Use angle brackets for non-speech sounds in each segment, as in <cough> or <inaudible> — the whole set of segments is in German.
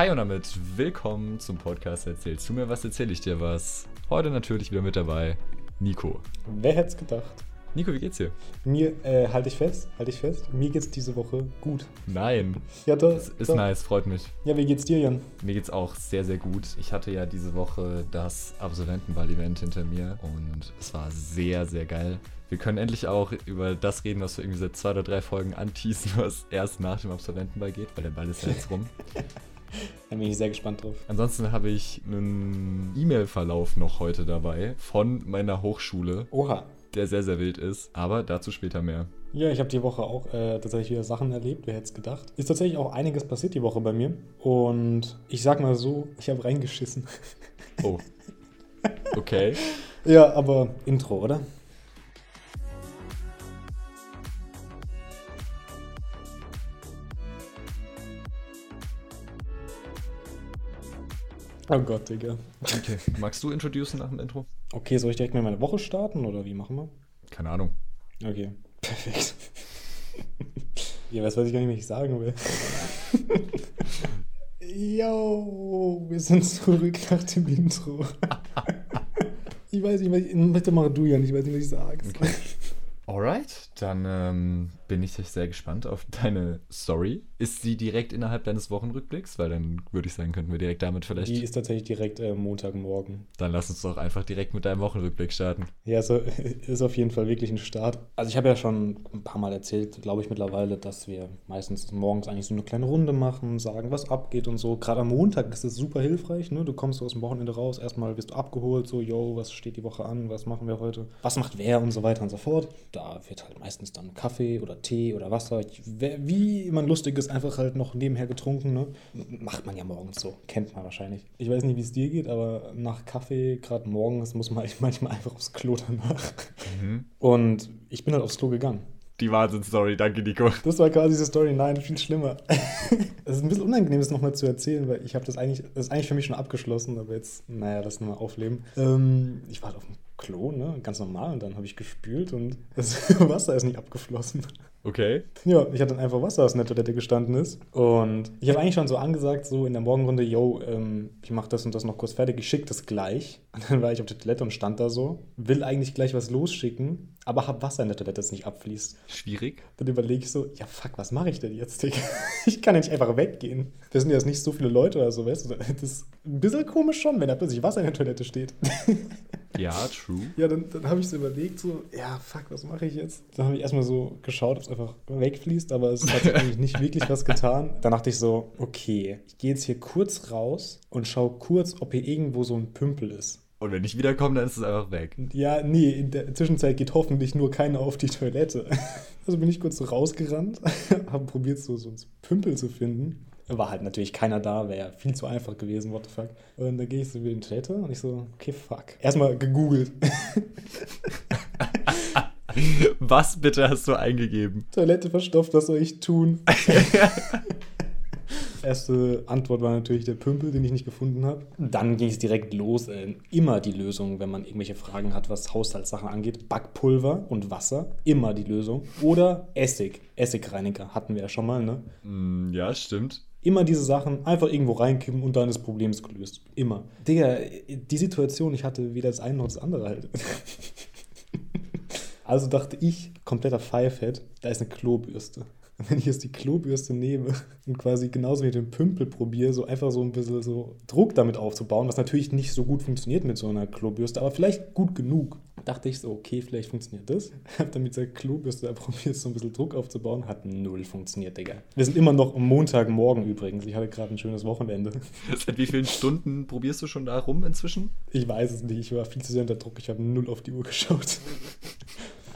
Hi und damit willkommen zum Podcast Erzählst du mir was, erzähl ich dir was. Heute natürlich wieder mit dabei Nico. Wer hätte es gedacht? Nico, wie geht's dir? Mir, äh, halte ich fest, halte ich fest, mir geht's diese Woche gut. Nein. Ja, doch. Das ist doch. nice, freut mich. Ja, wie geht's dir, Jan? Mir geht's auch sehr, sehr gut. Ich hatte ja diese Woche das Absolventenball-Event hinter mir und es war sehr, sehr geil. Wir können endlich auch über das reden, was wir irgendwie seit zwei oder drei Folgen anteasen, was erst nach dem Absolventenball geht, weil der Ball ist ja jetzt rum. <laughs> <laughs> Da bin ich sehr gespannt drauf. Ansonsten habe ich einen E-Mail-Verlauf noch heute dabei von meiner Hochschule, Oha. der sehr, sehr wild ist, aber dazu später mehr. Ja, ich habe die Woche auch äh, tatsächlich wieder Sachen erlebt, wer hätte es gedacht. Ist tatsächlich auch einiges passiert die Woche bei mir. Und ich sag mal so, ich habe reingeschissen. Oh. Okay. <laughs> ja, aber Intro, oder? Oh Gott, Digga. Okay. Magst du introducen nach dem Intro? Okay, soll ich direkt mit meiner Woche starten oder wie machen wir? Keine Ahnung. Okay, <laughs> perfekt. ja, was weiß ich gar nicht, was ich sagen will. <laughs> Yo, wir sind zurück nach dem Intro. ich weiß nicht, was ich, bitte mach du, Jan, ich weiß nicht, was ich sage. Okay. Alright, dann ähm, bin ich sehr gespannt auf deine Story. Ist sie direkt innerhalb deines Wochenrückblicks? Weil dann würde ich sagen, könnten wir direkt damit vielleicht. Die ist tatsächlich direkt äh, Montagmorgen. Dann lass uns doch einfach direkt mit deinem Wochenrückblick starten. Ja, so, <laughs> ist auf jeden Fall wirklich ein Start. Also ich habe ja schon ein paar Mal erzählt, glaube ich mittlerweile, dass wir meistens morgens eigentlich so eine kleine Runde machen, sagen, was abgeht und so. Gerade am Montag ist das super hilfreich, ne? Du kommst so aus dem Wochenende raus, erstmal wirst du abgeholt, so, yo, was steht die Woche an, was machen wir heute, was macht wer und so weiter und so fort. Da wird halt meistens dann Kaffee oder Tee oder Wasser, wie man lustig ist, einfach halt noch nebenher getrunken, ne? Macht man ja morgens so, kennt man wahrscheinlich. Ich weiß nicht, wie es dir geht, aber nach Kaffee, gerade morgens, muss man <laughs> manchmal einfach aufs Klo danach. Mhm. Und ich bin halt aufs Klo gegangen. Die Wahnsinnsstory, danke Nico. Das war quasi diese Story. Nein, viel schlimmer. <laughs> Es ist ein bisschen unangenehm, das nochmal zu erzählen, weil ich habe das eigentlich, das ist eigentlich für mich schon abgeschlossen, aber jetzt, naja, das nochmal aufleben. Ähm, ich war halt auf dem Klo, ne, ganz normal, und dann habe ich gespült und <laughs> das Wasser ist nicht abgeflossen. Okay. Ja, ich hatte dann einfach Wasser, das in der Toilette gestanden ist. Und ich habe eigentlich schon so angesagt, so in der Morgenrunde, yo, ähm, ich mache das und das noch kurz fertig, ich schicke das gleich. Und <laughs> dann war ich auf der Toilette und stand da so, will eigentlich gleich was losschicken, aber hab Wasser in der Toilette, das nicht abfließt. Schwierig. Dann überlege ich so, ja fuck, was mache ich denn jetzt, Digga? <laughs> Ich kann ja nicht einfach weggehen. Das sind ja jetzt nicht so viele Leute oder so, weißt du? Das ist ein bisschen komisch schon, wenn da plötzlich Wasser in der Toilette steht. <laughs> Ja, true. Ja, dann, dann habe ich so überlegt, so, ja, fuck, was mache ich jetzt? Dann habe ich erstmal so geschaut, ob es einfach wegfließt, aber es hat eigentlich nicht wirklich was getan. Dann dachte ich so, okay, ich gehe jetzt hier kurz raus und schaue kurz, ob hier irgendwo so ein Pümpel ist. Und wenn ich wiederkomme, dann ist es einfach weg. Ja, nee, in der Zwischenzeit geht hoffentlich nur keiner auf die Toilette. <laughs> Also bin ich kurz so rausgerannt, <laughs> habe probiert, so, so einen Pümpel zu finden. War halt natürlich keiner da, wäre ja viel zu einfach gewesen, what the fuck. Und dann gehe ich so wieder in die Toilette und ich so, okay, fuck. Erstmal gegoogelt. <laughs> Was bitte hast du eingegeben? Toilette verstopft, was soll ich tun? Erste Antwort war natürlich der Pümpel, den ich nicht gefunden habe. Dann ging es direkt los. Äh, immer die Lösung, wenn man irgendwelche Fragen hat, was Haushaltssachen angeht. Backpulver und Wasser, immer die Lösung. Oder Essig. Essigreiniger hatten wir ja schon mal, ne? Mm, ja, stimmt. Immer diese Sachen einfach irgendwo reinkippen und dann ist Problems gelöst. Immer. Digga, die Situation, ich hatte weder das eine noch das andere halt. <laughs> Also dachte ich, kompletter Pfeifhead, da ist eine Klobürste. Und wenn ich jetzt die Klobürste nehme und quasi genauso wie den Pümpel probiere, so einfach so ein bisschen so Druck damit aufzubauen, was natürlich nicht so gut funktioniert mit so einer Klobürste, aber vielleicht gut genug, dachte ich so, okay, vielleicht funktioniert das. <laughs> Hab dann mit dieser Klobürste da probiert, so ein bisschen Druck aufzubauen, hat null funktioniert, Digga. Wir sind immer noch am Montagmorgen übrigens. Ich hatte gerade ein schönes Wochenende. <laughs> Seit wie vielen Stunden probierst du schon da rum inzwischen? Ich weiß es nicht, ich war viel zu sehr unter Druck, ich habe null auf die Uhr geschaut.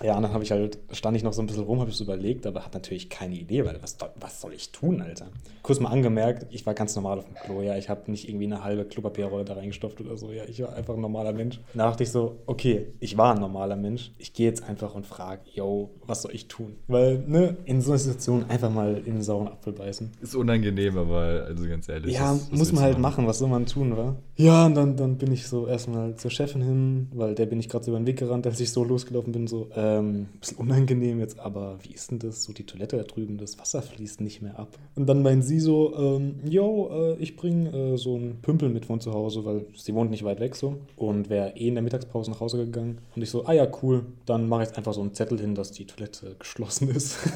Ja, und dann habe ich halt, stand ich noch so ein bisschen rum, habe ich so überlegt, aber hatte natürlich keine Idee, weil was, was soll ich tun, Alter? Kurz mal angemerkt, ich war ganz normal auf dem Klo, ja, ich habe nicht irgendwie eine halbe Klopapierrolle da reingestopft oder so, ja, ich war einfach ein normaler Mensch. Da dachte ich so, okay, ich war ein normaler Mensch, ich gehe jetzt einfach und frage, yo, was soll ich tun? Weil, ne, in so einer Situation einfach mal in den sauren Apfel beißen. Ist unangenehm, aber also ganz ehrlich. Ja, was muss man halt machen, was soll man tun, wa? Ja, und dann, dann bin ich so erstmal zur Chefin hin, weil der bin ich gerade so über den Weg gerannt, als ich so losgelaufen bin, so, äh, Ähm, bisschen unangenehm jetzt, aber wie ist denn das? So die Toilette da drüben, das Wasser fließt nicht mehr ab. Und dann meint sie so, ähm, yo, äh, ich bringe äh, so einen Pümpel mit von zu Hause, weil sie wohnt nicht weit weg so und wäre eh in der Mittagspause nach Hause gegangen. Und ich so, ah ja, cool, dann mache ich jetzt einfach so einen Zettel hin, dass die Toilette geschlossen ist. <laughs>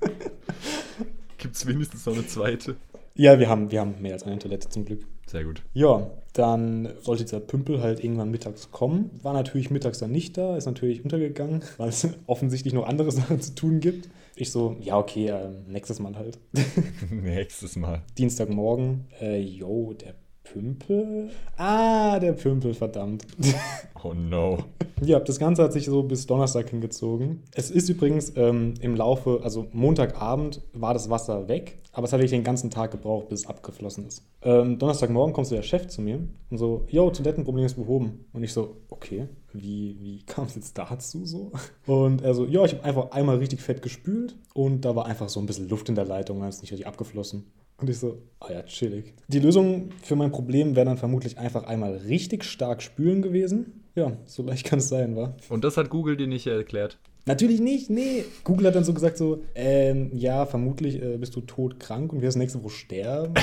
<laughs> Gibt es wenigstens noch eine zweite? Ja, wir haben, wir haben mehr als eine Toilette zum Glück. Sehr gut. Ja, dann sollte dieser Pümpel halt irgendwann mittags kommen. War natürlich mittags dann nicht da, ist natürlich untergegangen, <laughs> weil es offensichtlich noch andere <laughs> Sachen zu tun gibt. Ich so, ja, okay, äh, nächstes Mal halt. <laughs> nächstes Mal. Dienstagmorgen, äh, yo, der Pümpel? Ah, der Pümpel, verdammt. <laughs> Oh no. Ja, das Ganze hat sich so bis Donnerstag hingezogen. Es ist übrigens ähm, im Laufe, also Montagabend war das Wasser weg, aber es hat wirklich den ganzen Tag gebraucht, bis es abgeflossen ist. Ähm, Donnerstagmorgen kommt so der Chef zu mir und so, yo, Toilettenproblem ist behoben. Und ich so, okay, wie, wie kam es jetzt dazu so? Und er so, ja, ich habe einfach einmal richtig fett gespült und da war einfach so ein bisschen Luft in der Leitung, dann ist nicht richtig abgeflossen. Und ich so, ah ja, chillig. Die Lösung für mein Problem wäre dann vermutlich einfach einmal richtig stark spülen gewesen. Ja, so leicht kann es sein, wa? Und das hat Google dir nicht erklärt? Natürlich nicht, nee. Google hat dann so gesagt so, ähm, ja, vermutlich äh, bist du todkrank und wirst nächste Woche sterben.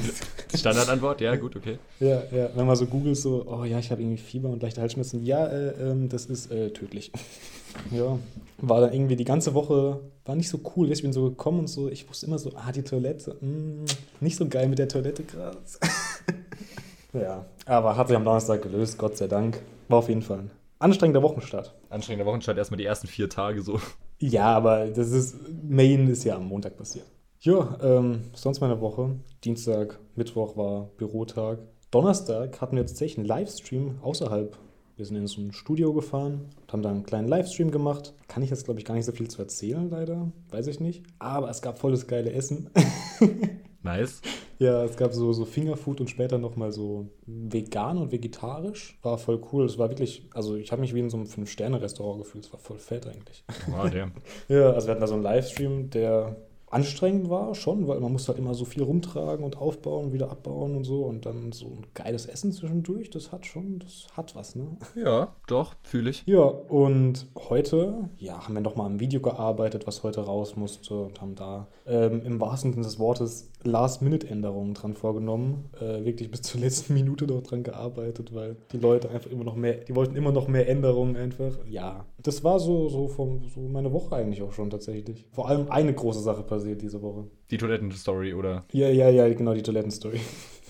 <laughs> Standardantwort, ja, gut, okay. Ja, ja, wenn man so googelt so, oh ja, ich habe irgendwie Fieber und leichte Halsschmerzen, ja, äh, ähm, das ist äh, tödlich. Ja, war dann irgendwie die ganze Woche, war nicht so cool. Ich bin so gekommen und so, ich wusste immer so, ah, die Toilette, mh, mm, nicht so geil mit der Toilette gerade. <laughs> ja, aber hat sich am Donnerstag gelöst, Gott sei Dank. War auf jeden Fall ein anstrengender Wochenstart. Anstrengender Wochenstart, erstmal die ersten vier Tage so. Ja, aber das ist, Main ist ja am Montag passiert. Ja, ähm, sonst meine Woche. Dienstag, Mittwoch war Bürotag. Donnerstag hatten wir tatsächlich einen Livestream außerhalb. Wir sind in so ein Studio gefahren haben da einen kleinen Livestream gemacht. Kann ich jetzt, glaube ich, gar nicht so viel zu erzählen, leider. Weiß ich nicht. Aber es gab volles geile Essen. <laughs> Nice. Ja, es gab so, so Fingerfood und später nochmal so vegan und vegetarisch. War voll cool. Es war wirklich, also ich habe mich wie in so einem Fünf-Sterne-Restaurant gefühlt. Es war voll fett eigentlich. Wow, damn. <laughs> ja, also wir hatten da so einen Livestream, der anstrengend war schon, weil man muss halt immer so viel rumtragen und aufbauen, wieder abbauen und so und dann so ein geiles Essen zwischendurch, das hat schon, das hat was, ne? Ja, doch, fühle ich. Ja, und heute, ja, haben wir nochmal am Video gearbeitet, was heute raus musste und haben da ähm, im wahrsten Sinne des Wortes Last-Minute-Änderungen dran vorgenommen, äh, wirklich bis zur letzten Minute noch dran gearbeitet, weil die Leute einfach immer noch mehr, die wollten immer noch mehr Änderungen einfach. Ja, das war so, so, vom, so meine Woche eigentlich auch schon tatsächlich. Vor allem eine große Sache passiert diese Woche. Die Toilettenstory, oder? Ja, ja, ja, genau, die Toilettenstory.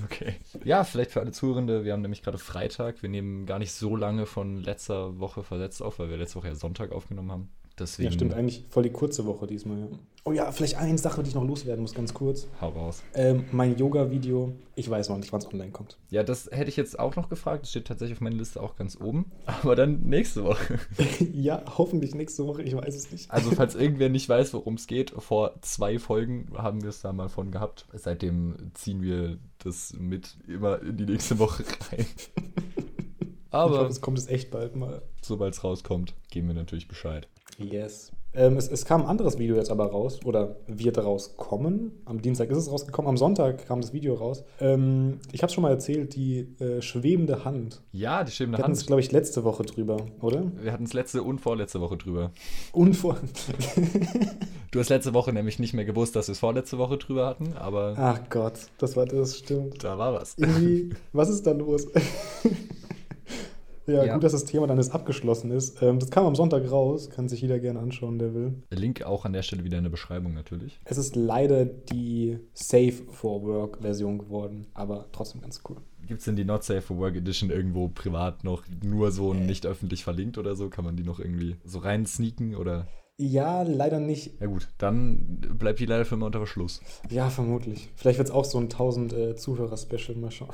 Okay. Ja, vielleicht für alle Zuhörende, wir haben nämlich gerade Freitag. Wir nehmen gar nicht so lange von letzter Woche versetzt auf, weil wir letzte Woche ja Sonntag aufgenommen haben. Deswegen, ja, stimmt, eigentlich voll die kurze Woche diesmal. Ja. Oh ja, vielleicht eine Sache, die ich noch loswerden muss, ganz kurz. Hau raus. Ähm, mein Yoga-Video, ich weiß noch nicht, wann es online kommt. Ja, das hätte ich jetzt auch noch gefragt. Das steht tatsächlich auf meiner Liste auch ganz oben. Aber dann nächste Woche. <laughs> ja, hoffentlich nächste Woche, ich weiß es nicht. Also, falls <laughs> irgendwer nicht weiß, worum es geht, vor zwei Folgen haben wir es da mal von gehabt. Seitdem ziehen wir das mit immer in die nächste Woche rein. Aber es kommt es echt bald mal. Sobald es rauskommt, geben wir natürlich Bescheid. Yes. Ähm, es, es, kam ein anderes Video jetzt aber raus oder wird rauskommen. Am Dienstag ist es rausgekommen, am Sonntag kam das Video raus. Ähm, ich habe es schon mal erzählt, die äh, schwebende Hand. Ja, die schwebende Wir Hand. Wir hatten es, glaube ich, letzte Woche drüber, oder? Wir hatten es letzte und vorletzte Woche drüber. Und vor. <laughs> du hast letzte Woche nämlich nicht mehr gewusst, dass wir es vorletzte Woche drüber hatten, aber. Ach Gott, das war das, stimmt. Da war was. Irgendwie, <laughs> was ist da los? Ja, ja, gut, dass das Thema dann jetzt abgeschlossen ist. Ähm, das kam am Sonntag raus, kann sich jeder gerne anschauen, der will. Link auch an der Stelle wieder in der Beschreibung natürlich. Es ist leider die Safe for Work Version geworden, aber trotzdem ganz cool. Gibt es denn die Not Safe for Work Edition irgendwo privat noch nur so äh. nicht öffentlich verlinkt oder so? Kann man die noch irgendwie so rein sneaken oder? Ja, leider nicht. Ja gut, dann bleibt die leider für immer unter Verschluss. Ja, vermutlich. Vielleicht wird es auch so ein 1000 äh, Zuhörer-Special, mal schauen.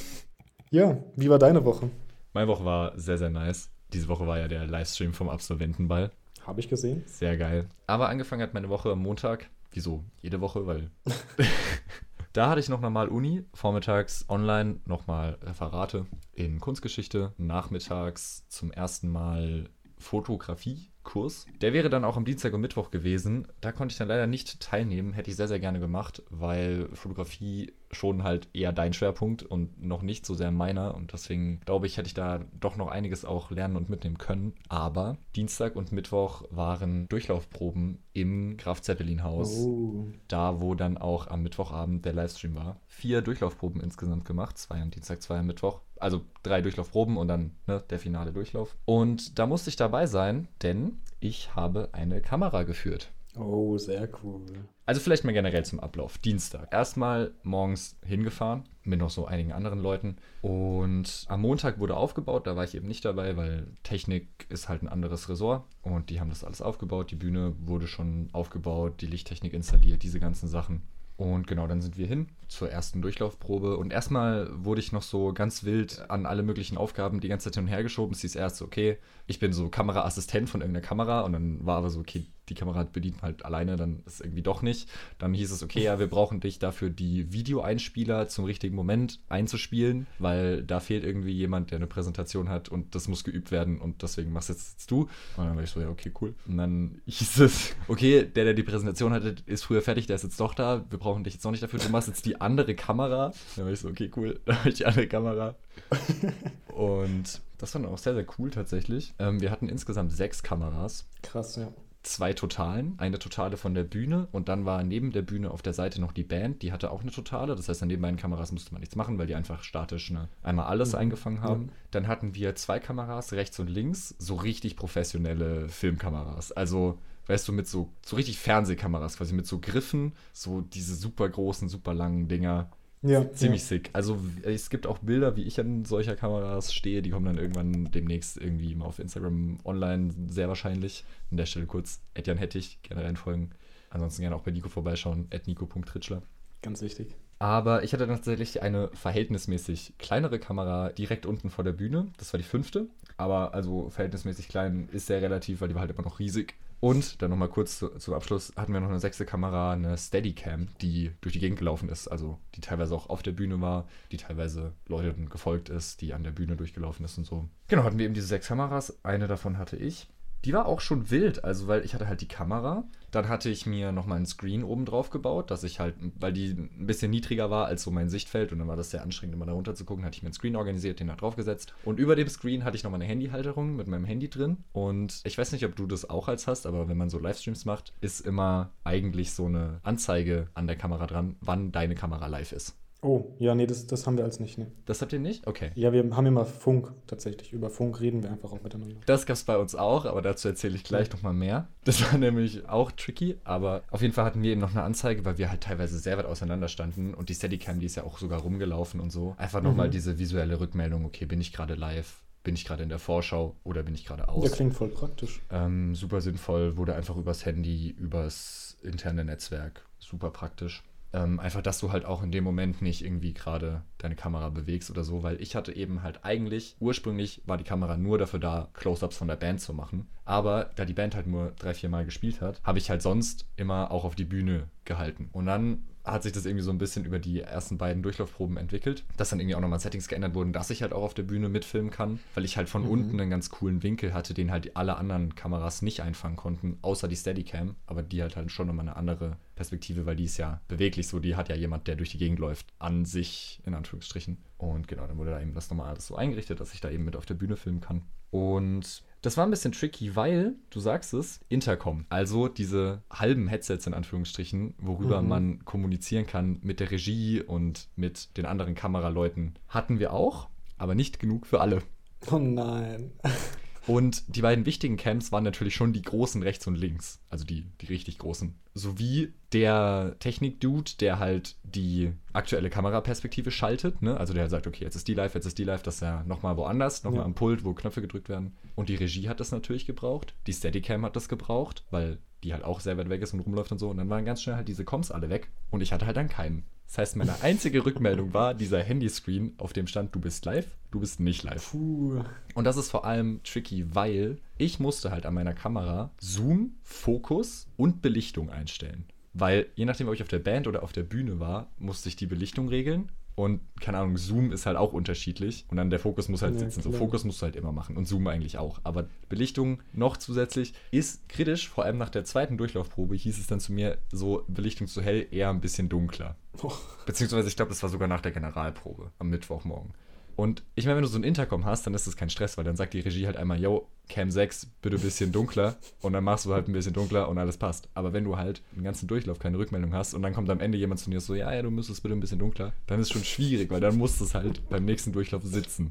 <laughs> ja, wie war deine Woche? Meine Woche war sehr, sehr nice. Diese Woche war ja der Livestream vom Absolventenball. Habe ich gesehen. Sehr geil. Aber angefangen hat meine Woche am Montag. Wieso? Jede Woche, weil. <laughs> da hatte ich noch normal Uni. Vormittags online nochmal Referate in Kunstgeschichte. Nachmittags zum ersten Mal Fotografie Kurs. Der wäre dann auch am Dienstag und Mittwoch gewesen. Da konnte ich dann leider nicht teilnehmen. Hätte ich sehr, sehr gerne gemacht, weil Fotografie schon halt eher dein Schwerpunkt und noch nicht so sehr meiner. Und deswegen glaube ich, hätte ich da doch noch einiges auch lernen und mitnehmen können. Aber Dienstag und Mittwoch waren Durchlaufproben im Graf Zeppelin Haus. Oh. Da, wo dann auch am Mittwochabend der Livestream war. Vier Durchlaufproben insgesamt gemacht. Zwei am Dienstag, zwei am Mittwoch. Also drei Durchlaufproben und dann ne, der finale Durchlauf. Und da musste ich dabei sein, denn ich habe eine Kamera geführt. Oh, sehr cool. Also vielleicht mal generell zum Ablauf. Dienstag. Erstmal morgens hingefahren mit noch so einigen anderen Leuten. Und am Montag wurde aufgebaut. Da war ich eben nicht dabei, weil Technik ist halt ein anderes Ressort. Und die haben das alles aufgebaut. Die Bühne wurde schon aufgebaut, die Lichttechnik installiert, diese ganzen Sachen. Und genau, dann sind wir hin zur ersten Durchlaufprobe. Und erstmal wurde ich noch so ganz wild an alle möglichen Aufgaben die ganze Zeit hin und her geschoben. Es hieß erst, okay, ich bin so Kameraassistent von irgendeiner Kamera. Und dann war aber so, okay, die Kamera bedient halt alleine, dann ist irgendwie doch nicht. Dann hieß es, okay, ja, wir brauchen dich dafür, die Videoeinspieler zum richtigen Moment einzuspielen, weil da fehlt irgendwie jemand, der eine Präsentation hat und das muss geübt werden und deswegen machst jetzt, jetzt du. Und dann war ich so, ja, okay, cool. Und dann hieß es, okay, der, der die Präsentation hatte, ist früher fertig, der ist jetzt doch da, wir brauchen dich jetzt noch nicht dafür, du machst jetzt die andere Kamera. Dann war ich so, okay, cool, <laughs> dann habe ich die andere Kamera. <laughs> und das war dann auch sehr, sehr cool tatsächlich. Ähm, wir hatten insgesamt sechs Kameras. Krass, ja zwei Totalen. Eine Totale von der Bühne und dann war neben der Bühne auf der Seite noch die Band, die hatte auch eine Totale. Das heißt, an den beiden Kameras musste man nichts machen, weil die einfach statisch ne, einmal alles mhm. eingefangen haben. Ja. Dann hatten wir zwei Kameras, rechts und links, so richtig professionelle Filmkameras. Also weißt du, mit so, so richtig Fernsehkameras, quasi mit so Griffen, so diese super großen, super langen Dinger. Ja, Ziemlich ja. sick. Also es gibt auch Bilder, wie ich an solcher Kameras stehe, die kommen dann irgendwann demnächst irgendwie mal auf Instagram online, sehr wahrscheinlich. An der Stelle kurz Edjan Hettich, gerne reinfolgen. Ansonsten gerne auch bei Nico vorbeischauen, nico.ritschler. Ganz wichtig. Aber ich hatte tatsächlich eine verhältnismäßig kleinere Kamera direkt unten vor der Bühne. Das war die fünfte. Aber also verhältnismäßig klein ist sehr relativ, weil die war halt immer noch riesig. Und dann nochmal kurz zu, zum Abschluss hatten wir noch eine sechste Kamera, eine Steadicam, die durch die Gegend gelaufen ist. Also die teilweise auch auf der Bühne war, die teilweise Leuten gefolgt ist, die an der Bühne durchgelaufen ist und so. Genau, hatten wir eben diese sechs Kameras. Eine davon hatte ich. Die war auch schon wild, also weil ich hatte halt die Kamera, dann hatte ich mir nochmal einen Screen oben drauf gebaut, dass ich halt, weil die ein bisschen niedriger war als so mein Sichtfeld und dann war das sehr anstrengend, immer da runter zu gucken, hatte ich mir einen Screen organisiert, den da drauf gesetzt. Und über dem Screen hatte ich nochmal eine Handyhalterung mit meinem Handy drin. Und ich weiß nicht, ob du das auch als hast, aber wenn man so Livestreams macht, ist immer eigentlich so eine Anzeige an der Kamera dran, wann deine Kamera live ist. Oh, ja, nee, das, das haben wir als nicht, ne? Das habt ihr nicht? Okay. Ja, wir haben immer Funk tatsächlich. Über Funk reden wir einfach auch miteinander. Das gab es bei uns auch, aber dazu erzähle ich gleich ja. nochmal mehr. Das war nämlich auch tricky, aber auf jeden Fall hatten wir eben noch eine Anzeige, weil wir halt teilweise sehr weit auseinander standen und die Steadicam, die ist ja auch sogar rumgelaufen und so. Einfach nochmal mhm. diese visuelle Rückmeldung, okay, bin ich gerade live? Bin ich gerade in der Vorschau oder bin ich gerade aus? Der klingt voll praktisch. Ähm, super sinnvoll, wurde einfach übers Handy, übers interne Netzwerk. Super praktisch. Ähm, einfach, dass du halt auch in dem Moment nicht irgendwie gerade deine Kamera bewegst oder so, weil ich hatte eben halt eigentlich, ursprünglich war die Kamera nur dafür da, Close-Ups von der Band zu machen. Aber da die Band halt nur drei, vier Mal gespielt hat, habe ich halt sonst immer auch auf die Bühne gehalten. Und dann hat sich das irgendwie so ein bisschen über die ersten beiden Durchlaufproben entwickelt, dass dann irgendwie auch nochmal Settings geändert wurden, dass ich halt auch auf der Bühne mitfilmen kann, weil ich halt von mhm. unten einen ganz coolen Winkel hatte, den halt alle anderen Kameras nicht einfangen konnten, außer die Steadicam, aber die halt halt schon nochmal eine andere Perspektive, weil die ist ja beweglich so, die hat ja jemand, der durch die Gegend läuft, an sich, in Anführungsstrichen. Und genau, dann wurde da eben das nochmal alles so eingerichtet, dass ich da eben mit auf der Bühne filmen kann. Und das war ein bisschen tricky, weil, du sagst es, Intercom, also diese halben Headsets in Anführungsstrichen, worüber mhm. man kommunizieren kann mit der Regie und mit den anderen Kameraleuten, hatten wir auch, aber nicht genug für alle. Oh nein. <laughs> Und die beiden wichtigen Camps waren natürlich schon die großen rechts und links, also die, die richtig großen. Sowie der Technik-Dude, der halt die aktuelle Kameraperspektive schaltet, ne? also der halt sagt, okay, jetzt ist die live, jetzt ist die live, das ist ja nochmal woanders, nochmal ja. am Pult, wo Knöpfe gedrückt werden. Und die Regie hat das natürlich gebraucht, die Steadicam hat das gebraucht, weil die halt auch sehr weit weg ist und rumläuft und so. Und dann waren ganz schnell halt diese Coms alle weg und ich hatte halt dann keinen. Das heißt, meine einzige Rückmeldung war dieser Handyscreen, auf dem stand, du bist live, du bist nicht live. Puh. Und das ist vor allem tricky, weil ich musste halt an meiner Kamera Zoom, Fokus und Belichtung einstellen. Weil je nachdem, ob ich auf der Band oder auf der Bühne war, musste ich die Belichtung regeln Und keine Ahnung, Zoom ist halt auch unterschiedlich. Und dann der Fokus muss halt Ja, sitzen. So klar. Fokus musst du halt immer machen. Und Zoom eigentlich auch. Aber Belichtung noch zusätzlich ist kritisch. Vor allem nach der zweiten Durchlaufprobe hieß es dann zu mir, so Belichtung zu hell, eher ein bisschen dunkler. Oh. Beziehungsweise ich glaube, das war sogar nach der Generalprobe am Mittwochmorgen. Und ich meine, wenn du so ein Intercom hast, dann ist das kein Stress, weil dann sagt die Regie halt einmal, yo, Cam 6, bitte ein bisschen dunkler. Und dann machst du halt ein bisschen dunkler und alles passt. Aber wenn du halt den ganzen Durchlauf keine Rückmeldung hast und dann kommt am Ende jemand zu dir so, ja, ja, du müsstest bitte ein bisschen dunkler, dann ist es schon schwierig, weil dann muss es halt beim nächsten Durchlauf sitzen.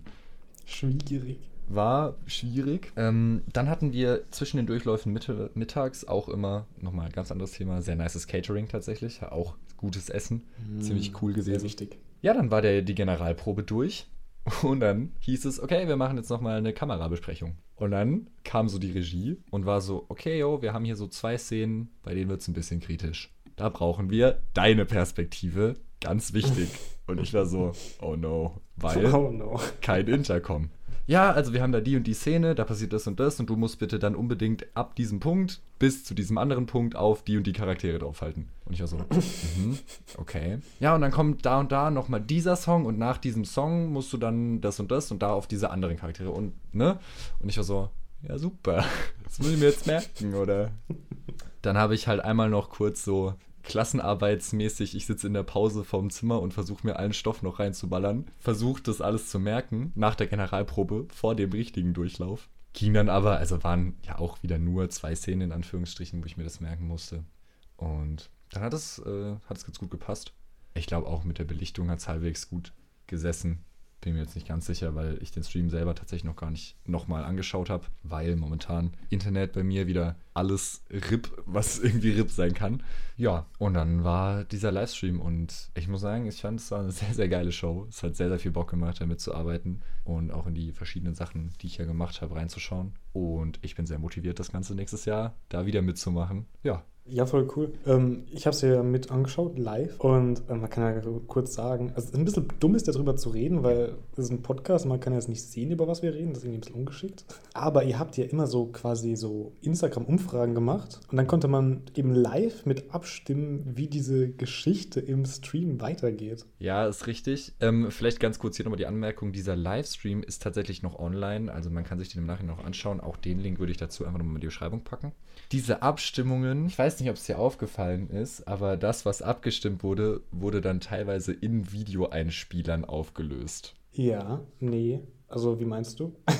Schwierig. War schwierig. Ähm, dann hatten wir zwischen den Durchläufen Mitte, mittags auch immer, nochmal ein ganz anderes Thema, sehr nices Catering tatsächlich, auch gutes Essen, ziemlich cool Sehr gewesen. wichtig. Ja, dann war der, die Generalprobe durch. Und dann hieß es, okay, wir machen jetzt nochmal eine Kamerabesprechung. Und dann kam so die Regie und war so, okay, yo, wir haben hier so zwei Szenen, bei denen wird es ein bisschen kritisch. Da brauchen wir deine Perspektive. Ganz wichtig. Und ich war so, oh no, weil <laughs> Oh no. kein Intercom. Ja, also wir haben da die und die Szene, da passiert das und das und du musst bitte dann unbedingt ab diesem Punkt bis zu diesem anderen Punkt auf die und die Charaktere draufhalten. Und ich war so, mhm, okay. Ja, und dann kommt da und da nochmal dieser Song und nach diesem Song musst du dann das und das und da auf diese anderen Charaktere und, ne? Und ich war so, ja super, das muss ich mir jetzt merken, oder? Dann habe ich halt einmal noch kurz so klassenarbeitsmäßig, ich sitze in der Pause vorm Zimmer und versuche mir allen Stoff noch reinzuballern. Versuche das alles zu merken nach der Generalprobe vor dem richtigen Durchlauf. Ging dann aber, also waren ja auch wieder nur zwei Szenen in Anführungsstrichen, wo ich mir das merken musste. Und dann hat es, äh, hat es ganz gut gepasst. Ich glaube auch mit der Belichtung hat es halbwegs gut gesessen. Bin mir jetzt nicht ganz sicher, weil ich den Stream selber tatsächlich noch gar nicht nochmal angeschaut habe, weil momentan Internet bei mir wieder alles RIP, was irgendwie RIP sein kann. Ja, und dann war dieser Livestream und ich muss sagen, ich fand es war eine sehr, sehr geile Show. Es hat sehr, sehr viel Bock gemacht, damit zu arbeiten und auch in die verschiedenen Sachen, die ich ja gemacht habe, reinzuschauen. Und ich bin sehr motiviert, das Ganze nächstes Jahr da wieder mitzumachen. Ja, Ja, voll cool. Ähm, ich habe es ja mit angeschaut, live. Und äh, man kann ja kurz sagen, also es ist ein bisschen dumm ist, darüber zu reden, weil es ist ein Podcast, man kann ja jetzt nicht sehen, über was wir reden, das ist irgendwie ein bisschen ungeschickt. Aber ihr habt ja immer so quasi so Instagram-Umfragen gemacht und dann konnte man eben live mit abstimmen, wie diese Geschichte im Stream weitergeht. Ja, ist richtig. Ähm, vielleicht ganz kurz hier nochmal die Anmerkung: Dieser Livestream ist tatsächlich noch online, also man kann sich den im Nachhinein noch anschauen. Auch den Link würde ich dazu einfach nochmal in die Beschreibung packen. Diese Abstimmungen, ich weiß nicht, ob es dir aufgefallen ist, aber das, was abgestimmt wurde, wurde dann teilweise in Videoeinspielern aufgelöst. Ja, nee. Also, wie meinst du? <laughs>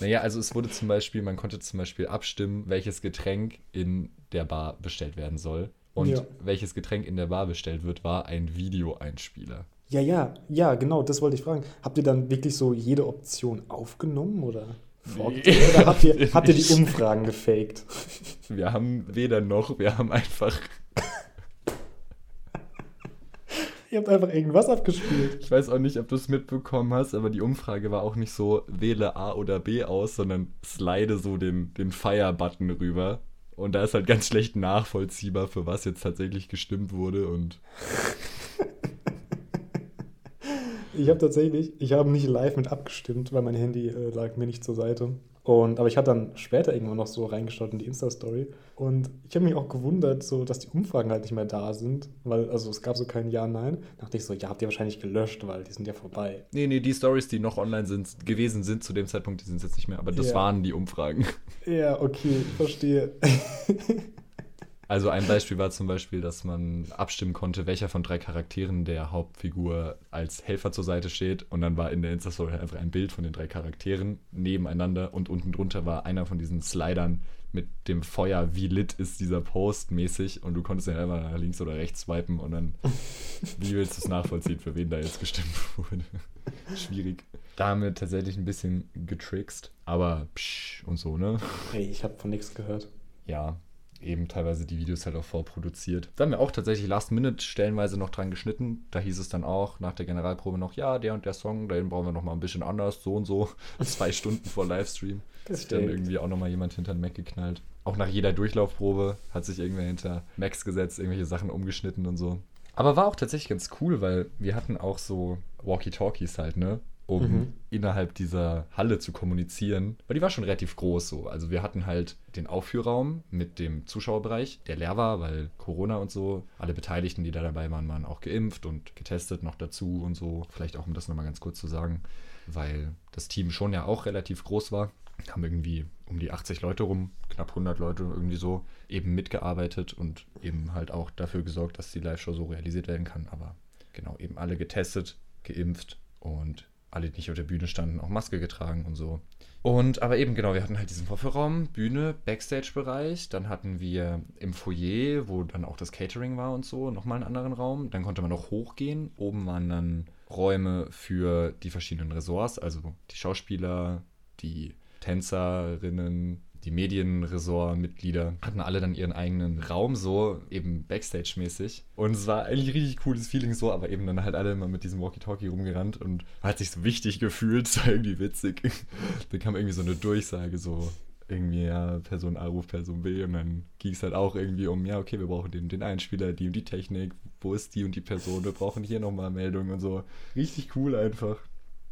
Naja, also es wurde zum Beispiel, man konnte zum Beispiel abstimmen, welches Getränk in der Bar bestellt werden soll. Und Ja. welches Getränk in der Bar bestellt wird, war ein Videoeinspieler. Ja, ja, ja, genau, das wollte ich fragen. Habt ihr dann wirklich so jede Option aufgenommen oder vorgezählt? Oder habt ihr, <laughs> habt ihr die. Umfragen gefaked? Wir haben weder noch, wir haben einfach Ihr habt einfach irgendwas abgespielt. Ich weiß auch nicht, ob du es mitbekommen hast, aber die Umfrage war auch nicht so, wähle A oder B aus, sondern slide so den, den Fire-Button rüber. Und da ist halt ganz schlecht nachvollziehbar, für was jetzt tatsächlich gestimmt wurde. Und <laughs> Ich habe tatsächlich, ich habe nicht live mit abgestimmt, weil mein Handy äh, lag mir nicht zur Seite. Und, aber ich habe dann später irgendwann noch so reingeschaut in die Insta-Story. Und ich habe mich auch gewundert, so, dass die Umfragen halt nicht mehr da sind. Weil, also es gab so kein Ja, Nein. Da dachte ich so, ja, habt ihr wahrscheinlich gelöscht, weil die sind ja vorbei. nee, nee, die Stories, die noch online sind, gewesen sind zu dem Zeitpunkt, die sind jetzt nicht mehr. Aber das Ja. waren die Umfragen. Ja, okay, ich verstehe. <laughs> Also ein Beispiel war zum Beispiel, dass man abstimmen konnte, welcher von drei Charakteren der Hauptfigur als Helfer zur Seite steht. Und dann war in der Insta-Story einfach ein Bild von den drei Charakteren nebeneinander und unten drunter war einer von diesen Slidern mit dem Feuer, wie lit ist dieser Post mäßig. Und du konntest dann einfach nach links oder rechts swipen und dann, wie willst du es nachvollziehen, für wen da jetzt gestimmt <laughs> wurde? Schwierig. Damit tatsächlich ein bisschen getrickst, aber psch und so, ne? Ey, ich habe von nichts gehört. ja, eben teilweise die Videos halt auch vorproduziert. Da haben wir auch tatsächlich Last Minute stellenweise noch dran geschnitten. Da hieß es dann auch nach der Generalprobe noch, ja, der und der Song, den brauchen wir noch mal ein bisschen anders, so und so. <laughs> Zwei Stunden vor Livestream. Ist dann Perfekt. irgendwie auch noch mal jemand hinter den Mac geknallt. Auch nach jeder Durchlaufprobe hat sich irgendwer hinter Macs gesetzt, irgendwelche Sachen umgeschnitten und so. Aber war auch tatsächlich ganz cool, weil wir hatten auch so Walkie-Talkies halt, ne? Um Mhm. innerhalb dieser Halle zu kommunizieren. Weil die war schon relativ groß so. Also wir hatten halt den Aufführraum mit dem Zuschauerbereich, der leer war, weil Corona und so. Alle Beteiligten, die da dabei waren, waren auch geimpft und getestet noch dazu und so. Vielleicht auch, um das nochmal ganz kurz zu sagen, weil das Team schon ja auch relativ groß war. Haben irgendwie um die 80 Leute rum, knapp 100 Leute irgendwie so, eben mitgearbeitet und eben halt auch dafür gesorgt, dass die Live-Show so realisiert werden kann. Aber genau, eben alle getestet, geimpft und alle, die nicht auf der Bühne standen, auch Maske getragen und so. Und aber eben genau, wir hatten halt diesen Vorführraum, Bühne, Backstage-Bereich. Dann hatten wir im Foyer, wo dann auch das Catering war und so, nochmal einen anderen Raum. Dann konnte man noch hochgehen. Oben waren dann Räume für die verschiedenen Ressorts, also die Schauspieler, die Tänzerinnen, die Medienressort-Mitglieder hatten alle dann ihren eigenen Raum, so eben Backstage-mäßig. Und es war eigentlich richtig cooles Feeling so, aber eben dann halt alle immer mit diesem Walkie-Talkie rumgerannt und hat sich so wichtig gefühlt, <laughs> war irgendwie witzig. dann kam irgendwie so eine Durchsage, so irgendwie, ja, Person A ruft Person B und dann ging es halt auch irgendwie um, ja, okay, wir brauchen den, den Einspieler, die und die Technik, wo ist die und die Person, wir brauchen hier nochmal Meldungen und so. Richtig cool einfach.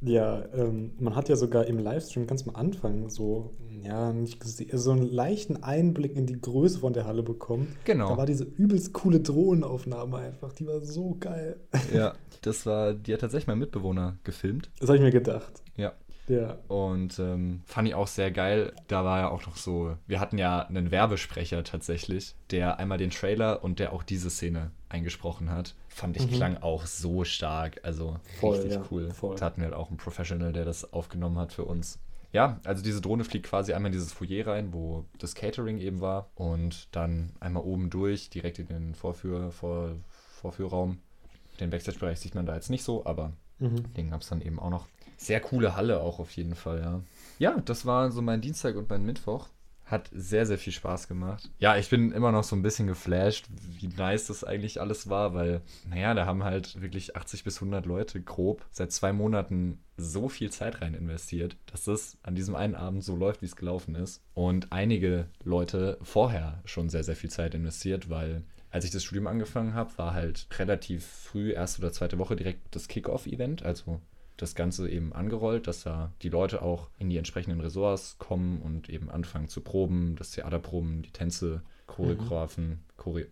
Ja, ähm, man hat ja sogar im Livestream ganz am Anfang so, ja, nicht gesehen, so einen leichten Einblick in die Größe von der Halle bekommen. Genau. Da war diese übelst coole Drohnenaufnahme einfach, die war so geil. Ja, das war, die hat tatsächlich mein Mitbewohner gefilmt. Das habe ich mir gedacht. Ja. Ja. Und ähm, fand ich auch sehr geil. Da war ja auch noch so, wir hatten ja einen Werbesprecher tatsächlich, der einmal den Trailer und der auch diese Szene eingesprochen hat. Fand ich Mhm. klang auch so stark. Also Voll, richtig ja, cool. voll. Da hatten wir halt auch einen Professional, der das aufgenommen hat für uns. Ja, also diese Drohne fliegt quasi einmal in dieses Foyer rein, wo das Catering eben war. Und dann einmal oben durch, direkt in den Vorführ, Vor, Vorführraum. Den Backstage-Bereich sieht man da jetzt nicht so, aber Mhm. den gab es dann eben auch noch. Sehr coole Halle auch auf jeden Fall, ja. Ja, das war so mein Dienstag und mein Mittwoch. Hat sehr, sehr viel Spaß gemacht. Ja, ich bin immer noch so ein bisschen geflasht, wie nice das eigentlich alles war, weil, naja, da haben halt wirklich 80 bis 100 Leute grob seit zwei Monaten so viel Zeit rein investiert, dass das an diesem einen Abend so läuft, wie es gelaufen ist. Und einige Leute vorher schon sehr, sehr viel Zeit investiert, weil als ich das Studium angefangen habe, war halt relativ früh, erste oder zweite Woche direkt das Kickoff-Event, also das Ganze eben angerollt, dass da die Leute auch in die entsprechenden Ressorts kommen und eben anfangen zu proben, das Theaterproben, die Tänze, Choreografen, Chore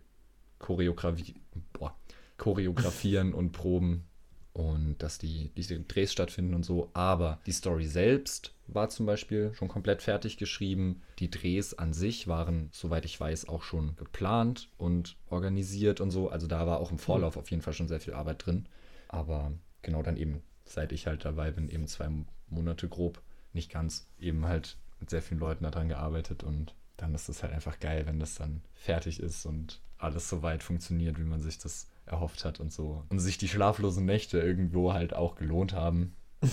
Choreografie, boah, choreografieren <laughs> und proben und dass die diese Drehs stattfinden und so. Aber die Story selbst war zum Beispiel schon komplett fertig geschrieben. Die Drehs an sich waren, soweit ich weiß, auch schon geplant und organisiert und so. Also da war auch im Vorlauf auf jeden Fall schon sehr viel Arbeit drin. Aber genau dann eben, seit ich halt dabei bin, eben zwei Monate grob, nicht ganz, eben halt mit sehr vielen Leuten daran gearbeitet und dann ist es halt einfach geil, wenn das dann fertig ist und alles so weit funktioniert, wie man sich das erhofft hat und so. Und sich die schlaflosen Nächte irgendwo halt auch gelohnt haben. <laughs>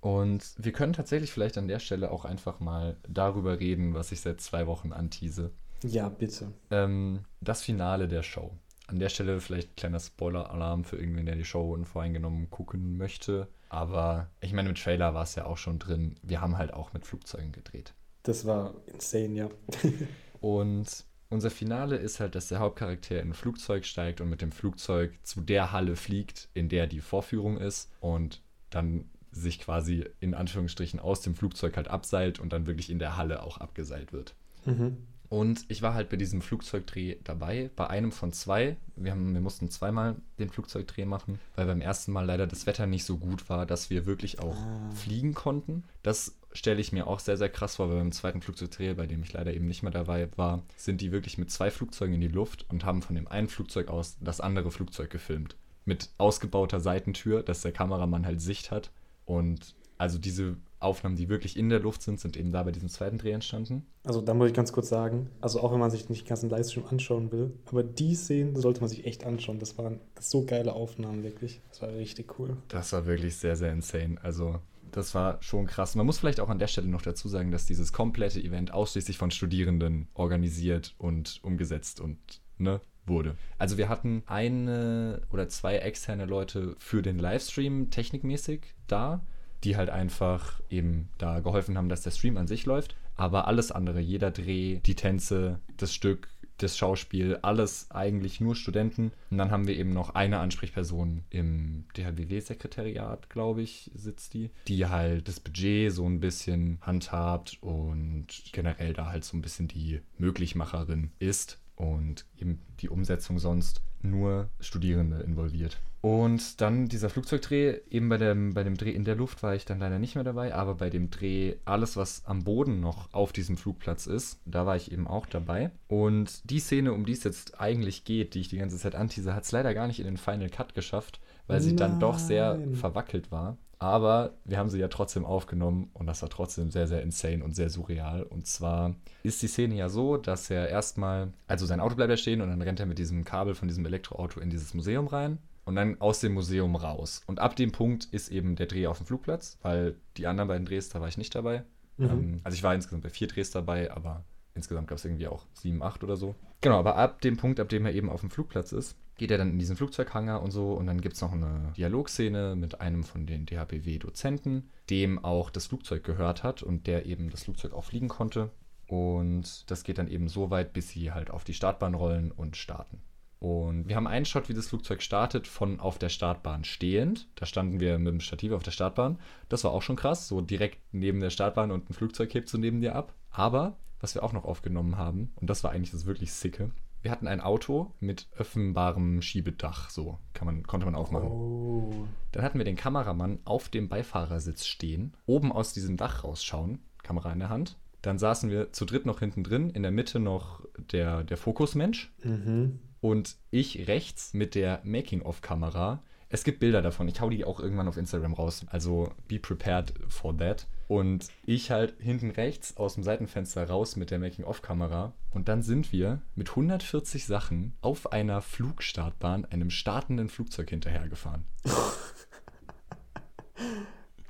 Und wir können tatsächlich vielleicht an der Stelle auch einfach mal darüber reden, was ich seit zwei Wochen antease. Ja, bitte. Ähm, das Finale der Show. An der Stelle vielleicht kleiner Spoiler-Alarm für irgendwen, der die Show unvoreingenommen gucken möchte. Aber ich meine, mit Trailer war es ja auch schon drin. Wir haben halt auch mit Flugzeugen gedreht. Das war insane, ja. <laughs> Und unser Finale ist halt, dass der Hauptcharakter in ein Flugzeug steigt und mit dem Flugzeug zu der Halle fliegt, in der die Vorführung ist und dann sich quasi in Anführungsstrichen aus dem Flugzeug halt abseilt und dann wirklich in der Halle auch abgeseilt wird. Mhm. Und ich war halt bei diesem Flugzeugdreh dabei, bei einem von zwei. Wir, haben, wir mussten zweimal den Flugzeugdreh machen, weil beim ersten Mal leider das Wetter nicht so gut war, dass wir wirklich auch Ah. fliegen konnten. Das stelle ich mir auch sehr, sehr krass vor, weil beim zweiten Flugzeugdreh, bei dem ich leider eben nicht mehr dabei war, sind die wirklich mit zwei Flugzeugen in die Luft und haben von dem einen Flugzeug aus das andere Flugzeug gefilmt. Mit ausgebauter Seitentür, dass der Kameramann halt Sicht hat. Und also diese Aufnahmen, die wirklich in der Luft sind, sind eben da bei diesem zweiten Dreh entstanden. Also da muss ich ganz kurz sagen, also auch wenn man sich nicht den ganzen Livestream anschauen will, aber die Szenen sollte man sich echt anschauen. Das waren so geile Aufnahmen, wirklich. Das war richtig cool. Das war wirklich sehr, sehr insane. Also, das war schon krass. Man muss vielleicht auch an der Stelle noch dazu sagen, dass dieses komplette Event ausschließlich von Studierenden organisiert und umgesetzt und ne, wurde. Also wir hatten eine oder zwei externe Leute für den Livestream technikmäßig da, die halt einfach eben da geholfen haben, dass der Stream an sich läuft. Aber alles andere, jeder Dreh, die Tänze, das Stück, das Schauspiel, alles eigentlich nur Studenten. Und dann haben wir eben noch eine Ansprechperson im DHBW-Sekretariat, glaube ich, sitzt die, die halt das Budget so ein bisschen handhabt und generell da halt so ein bisschen die Möglichmacherin ist und eben die Umsetzung sonst nur Studierende involviert. Und dann dieser Flugzeugdreh, eben bei dem, bei dem Dreh in der Luft war ich dann leider nicht mehr dabei, aber bei dem Dreh, alles was am Boden noch auf diesem Flugplatz ist, da war ich eben auch dabei. Und die Szene, um die es jetzt eigentlich geht, die ich die ganze Zeit antease, hat es leider gar nicht in den Final Cut geschafft, weil sie dann doch sehr verwackelt war. Aber wir haben sie ja trotzdem aufgenommen und das war trotzdem sehr, sehr insane und sehr surreal. Und zwar ist die Szene ja so, dass er erstmal, also sein Auto bleibt ja stehen und dann rennt er mit diesem Kabel von diesem Elektroauto in dieses Museum rein und dann aus dem Museum raus. Und ab dem Punkt ist eben der Dreh auf dem Flugplatz, weil die anderen beiden Drehs, da war ich nicht dabei. Mhm. Ähm, also ich war insgesamt bei vier Drehs dabei, aber insgesamt gab es irgendwie auch sieben, acht oder so. Genau, aber ab dem Punkt, ab dem er eben auf dem Flugplatz ist, geht er dann in diesen Flugzeughanger und so und dann gibt es noch eine Dialogszene mit einem von den DHBW-Dozenten, dem auch das Flugzeug gehört hat und der eben das Flugzeug auch fliegen konnte. Und das geht dann eben so weit, bis sie halt auf die Startbahn rollen und starten. Und wir haben einen Shot, wie das Flugzeug startet, von auf der Startbahn stehend. Da standen wir mit dem Stativ auf der Startbahn. Das war auch schon krass, so direkt neben der Startbahn und ein Flugzeug hebt so neben dir ab. Aber was wir auch noch aufgenommen haben, und das war eigentlich das wirklich Sicke, wir hatten ein Auto mit öffnbarem Schiebedach, so kann man, konnte man aufmachen. Oh. Dann hatten wir den Kameramann auf dem Beifahrersitz stehen, oben aus diesem Dach rausschauen, Kamera in der Hand. Dann saßen wir zu dritt noch hinten drin, in der Mitte noch der, der Fokusmensch. Mhm und ich rechts mit der Making-of-Kamera. Es gibt Bilder davon. Ich hau die auch irgendwann auf Instagram raus. Also be prepared for that. Und ich halt hinten rechts aus dem Seitenfenster raus mit der Making-of-Kamera. Und dann sind wir mit 140 Sachen auf einer Flugstartbahn einem startenden Flugzeug hinterhergefahren. <laughs>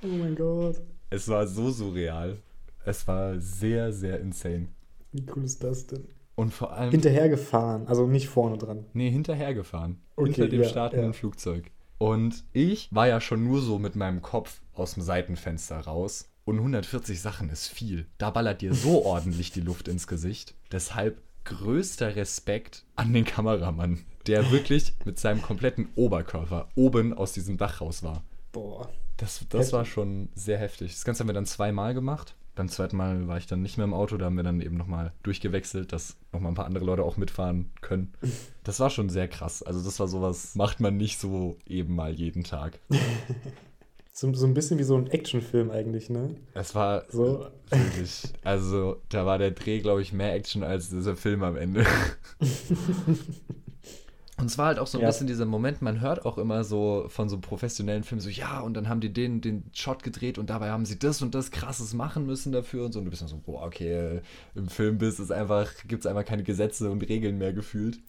oh mein Gott. Es war so surreal. Es war sehr, sehr insane. Wie cool ist das denn? Und vor allem. Hinterhergefahren, also nicht vorne dran. Nee, hinterhergefahren. Okay, hinter dem ja, startenden ja. Flugzeug. Und ich war ja schon nur so mit meinem Kopf aus dem Seitenfenster raus. Und 140 Sachen ist viel. Da ballert dir so <laughs> ordentlich die Luft ins Gesicht. Deshalb größter Respekt an den Kameramann, der wirklich mit seinem kompletten Oberkörper oben aus diesem Dach raus war. Boah. Das, das war schon sehr heftig. Das Ganze haben wir dann zweimal gemacht. Beim zweiten Mal war ich dann nicht mehr im Auto, da haben wir dann eben nochmal durchgewechselt, dass nochmal ein paar andere Leute auch mitfahren können. <laughs> Das war schon sehr krass. Also das war sowas, macht man nicht so eben mal jeden Tag. <laughs> So, so ein bisschen wie so ein Actionfilm eigentlich, ne? Es war so. <laughs> Wirklich, also da war der Dreh, glaube ich, mehr Action als dieser Film am Ende. <laughs> Und es war halt auch so ein ja. bisschen dieser Moment, man hört auch immer so von so professionellen Filmen so, ja, und dann haben die den, den Shot gedreht und dabei haben sie das und das krasses machen müssen dafür und so. Und du bist dann so, boah, okay, im Film bist es einfach, gibt es einfach keine Gesetze und Regeln mehr gefühlt.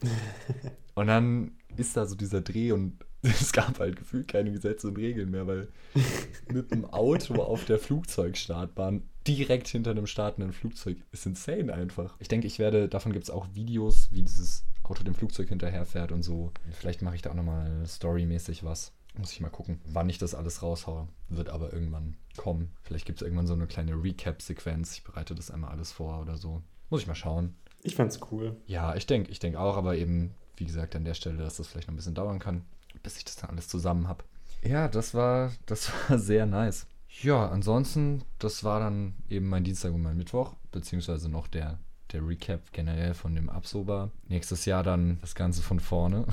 <laughs> und dann ist da so dieser Dreh und <laughs> es gab halt gefühlt keine Gesetze und Regeln mehr, weil <laughs> mit dem Auto auf der Flugzeugstartbahn direkt hinter einem startenden Flugzeug ist insane einfach. Ich denke, ich werde, davon gibt es auch Videos, wie dieses Auto dem Flugzeug hinterherfährt und so. Vielleicht mache ich da auch nochmal storymäßig was. Muss ich mal gucken, wann ich das alles raushaue. Wird aber irgendwann kommen. Vielleicht gibt es irgendwann so eine kleine Recap-Sequenz. Ich bereite das einmal alles vor oder so. Muss ich mal schauen. Ich fand's cool. Ja, ich denke, ich denke auch, aber eben, wie gesagt, an der Stelle, dass das vielleicht noch ein bisschen dauern kann, bis ich das dann alles zusammen habe. Ja, das war, das <laughs> war sehr nice. Ja, ansonsten, das war dann eben mein Dienstag und mein Mittwoch, beziehungsweise noch der der Recap generell von dem Absober. Nächstes Jahr dann das Ganze von vorne.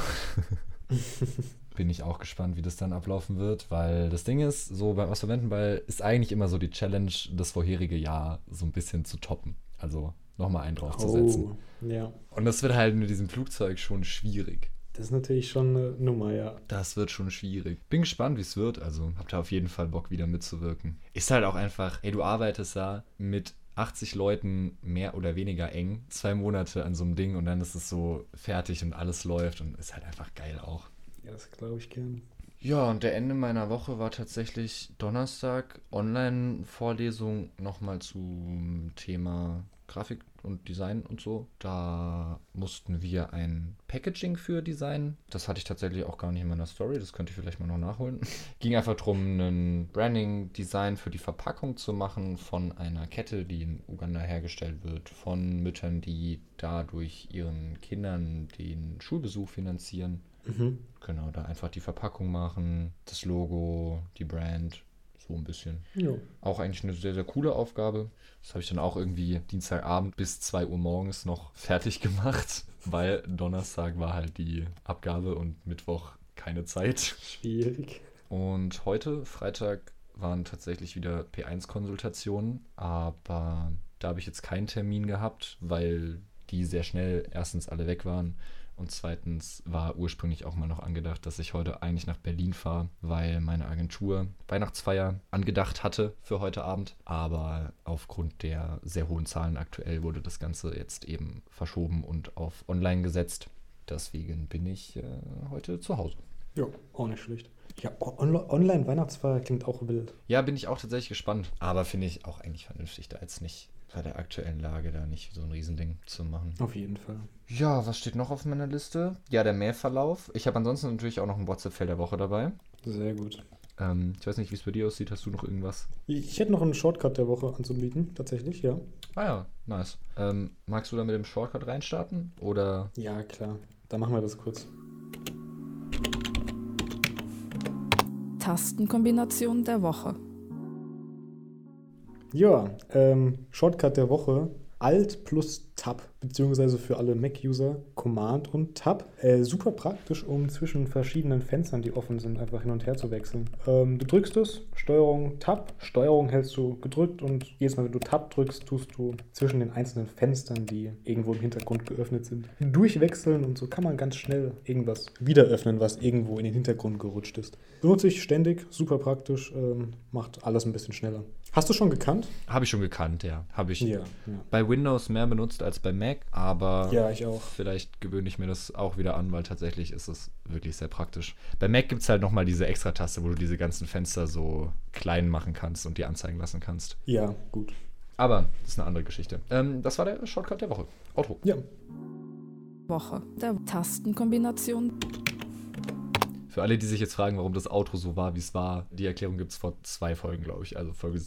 <laughs> Bin ich auch gespannt, wie das dann ablaufen wird, weil das Ding ist, so beim Absolventenball ist eigentlich immer so die Challenge, das vorherige Jahr so ein bisschen zu toppen. Also nochmal einen draufzusetzen. Oh, ja. Und das wird halt mit diesem Flugzeug schon schwierig. Das ist natürlich schon eine Nummer, ja. Das wird schon schwierig. Bin gespannt, wie es wird. Also habt ihr auf jeden Fall Bock, wieder mitzuwirken. Ist halt auch einfach, ey, du arbeitest da mit 80 Leuten mehr oder weniger eng, zwei Monate an so einem Ding und dann ist es so fertig und alles läuft und ist halt einfach geil auch. Ja, das glaube ich gern. Ja, und der Ende meiner Woche war tatsächlich Donnerstag Online-Vorlesung nochmal zum Thema Grafik und Design und so. Da mussten wir ein Packaging für designen. Das hatte ich tatsächlich auch gar nicht in meiner Story. Das könnte ich vielleicht mal noch nachholen. <laughs> Ging einfach darum, ein Branding-Design für die Verpackung zu machen von einer Kette, die in Uganda hergestellt wird, von Müttern, die dadurch ihren Kindern den Schulbesuch finanzieren. Mhm. Genau, da einfach die Verpackung machen, das Logo, die Brand, so ein bisschen. Ja. Auch eigentlich eine sehr, sehr coole Aufgabe. Das habe ich dann auch irgendwie Dienstagabend bis 2 Uhr morgens noch <laughs> fertig gemacht, weil Donnerstag war halt die Abgabe und Mittwoch keine Zeit. Schwierig. Und heute, Freitag, waren tatsächlich wieder P1-Konsultationen, aber da habe ich jetzt keinen Termin gehabt, weil die sehr schnell erstens alle weg waren und zweitens war ursprünglich auch mal noch angedacht, dass ich heute eigentlich nach Berlin fahre, weil meine Agentur Weihnachtsfeier angedacht hatte für heute Abend. Aber aufgrund der sehr hohen Zahlen aktuell wurde das Ganze jetzt eben verschoben und auf online gesetzt. Deswegen bin ich äh, heute zu Hause. Ja, auch nicht schlecht. Ja, on Online-Weihnachtsfeier klingt auch wild. Ja, bin ich auch tatsächlich gespannt. Aber finde ich auch eigentlich vernünftig, da jetzt nicht bei der aktuellen Lage da nicht so ein Riesending zu machen. Auf jeden Fall. Ja, was steht noch auf meiner Liste? Ja, der Mailverlauf. Ich habe ansonsten natürlich auch noch ein WhatsApp-Feld der Woche dabei. Sehr gut. Ähm, ich weiß nicht, wie es bei dir aussieht. Hast du noch irgendwas? Ich hätte noch einen Shortcut der Woche anzubieten, tatsächlich, ja. Ah ja, nice. Ähm, magst du da mit dem Shortcut reinstarten? Oder? Ja, klar. Dann machen wir das kurz. Tastenkombination der Woche. Ja, ähm, Shortcut der Woche. Alt plus Tab, beziehungsweise für alle Mac-User Command und Tab. Äh, super praktisch, um zwischen verschiedenen Fenstern, die offen sind, einfach hin und her zu wechseln. Ähm, du drückst es, Steuerung Tab, Steuerung hältst du gedrückt und jedes Mal, wenn du Tab drückst, tust du zwischen den einzelnen Fenstern, die irgendwo im Hintergrund geöffnet sind, durchwechseln und so kann man ganz schnell irgendwas wieder öffnen, was irgendwo in den Hintergrund gerutscht ist. Benutze ich ständig, super praktisch, ähm, macht alles ein bisschen schneller. Hast du schon gekannt? Habe ich schon gekannt, ja. Habe ich Ja, ja. bei Windows mehr benutzt als bei Mac, aber Ja, ich auch. vielleicht gewöhne ich mir das auch wieder an, weil tatsächlich ist es wirklich sehr praktisch. Bei Mac gibt es halt nochmal diese Extra-Taste, wo du diese ganzen Fenster so klein machen kannst und die anzeigen lassen kannst. Ja, gut. Aber das ist eine andere Geschichte. Ähm, das war der Shortcut der Woche. Auto. Ja, Woche der Tastenkombination Für alle, die sich jetzt fragen, warum das Outro so war, wie es war, die Erklärung gibt es vor zwei Folgen, glaube ich. Also Folge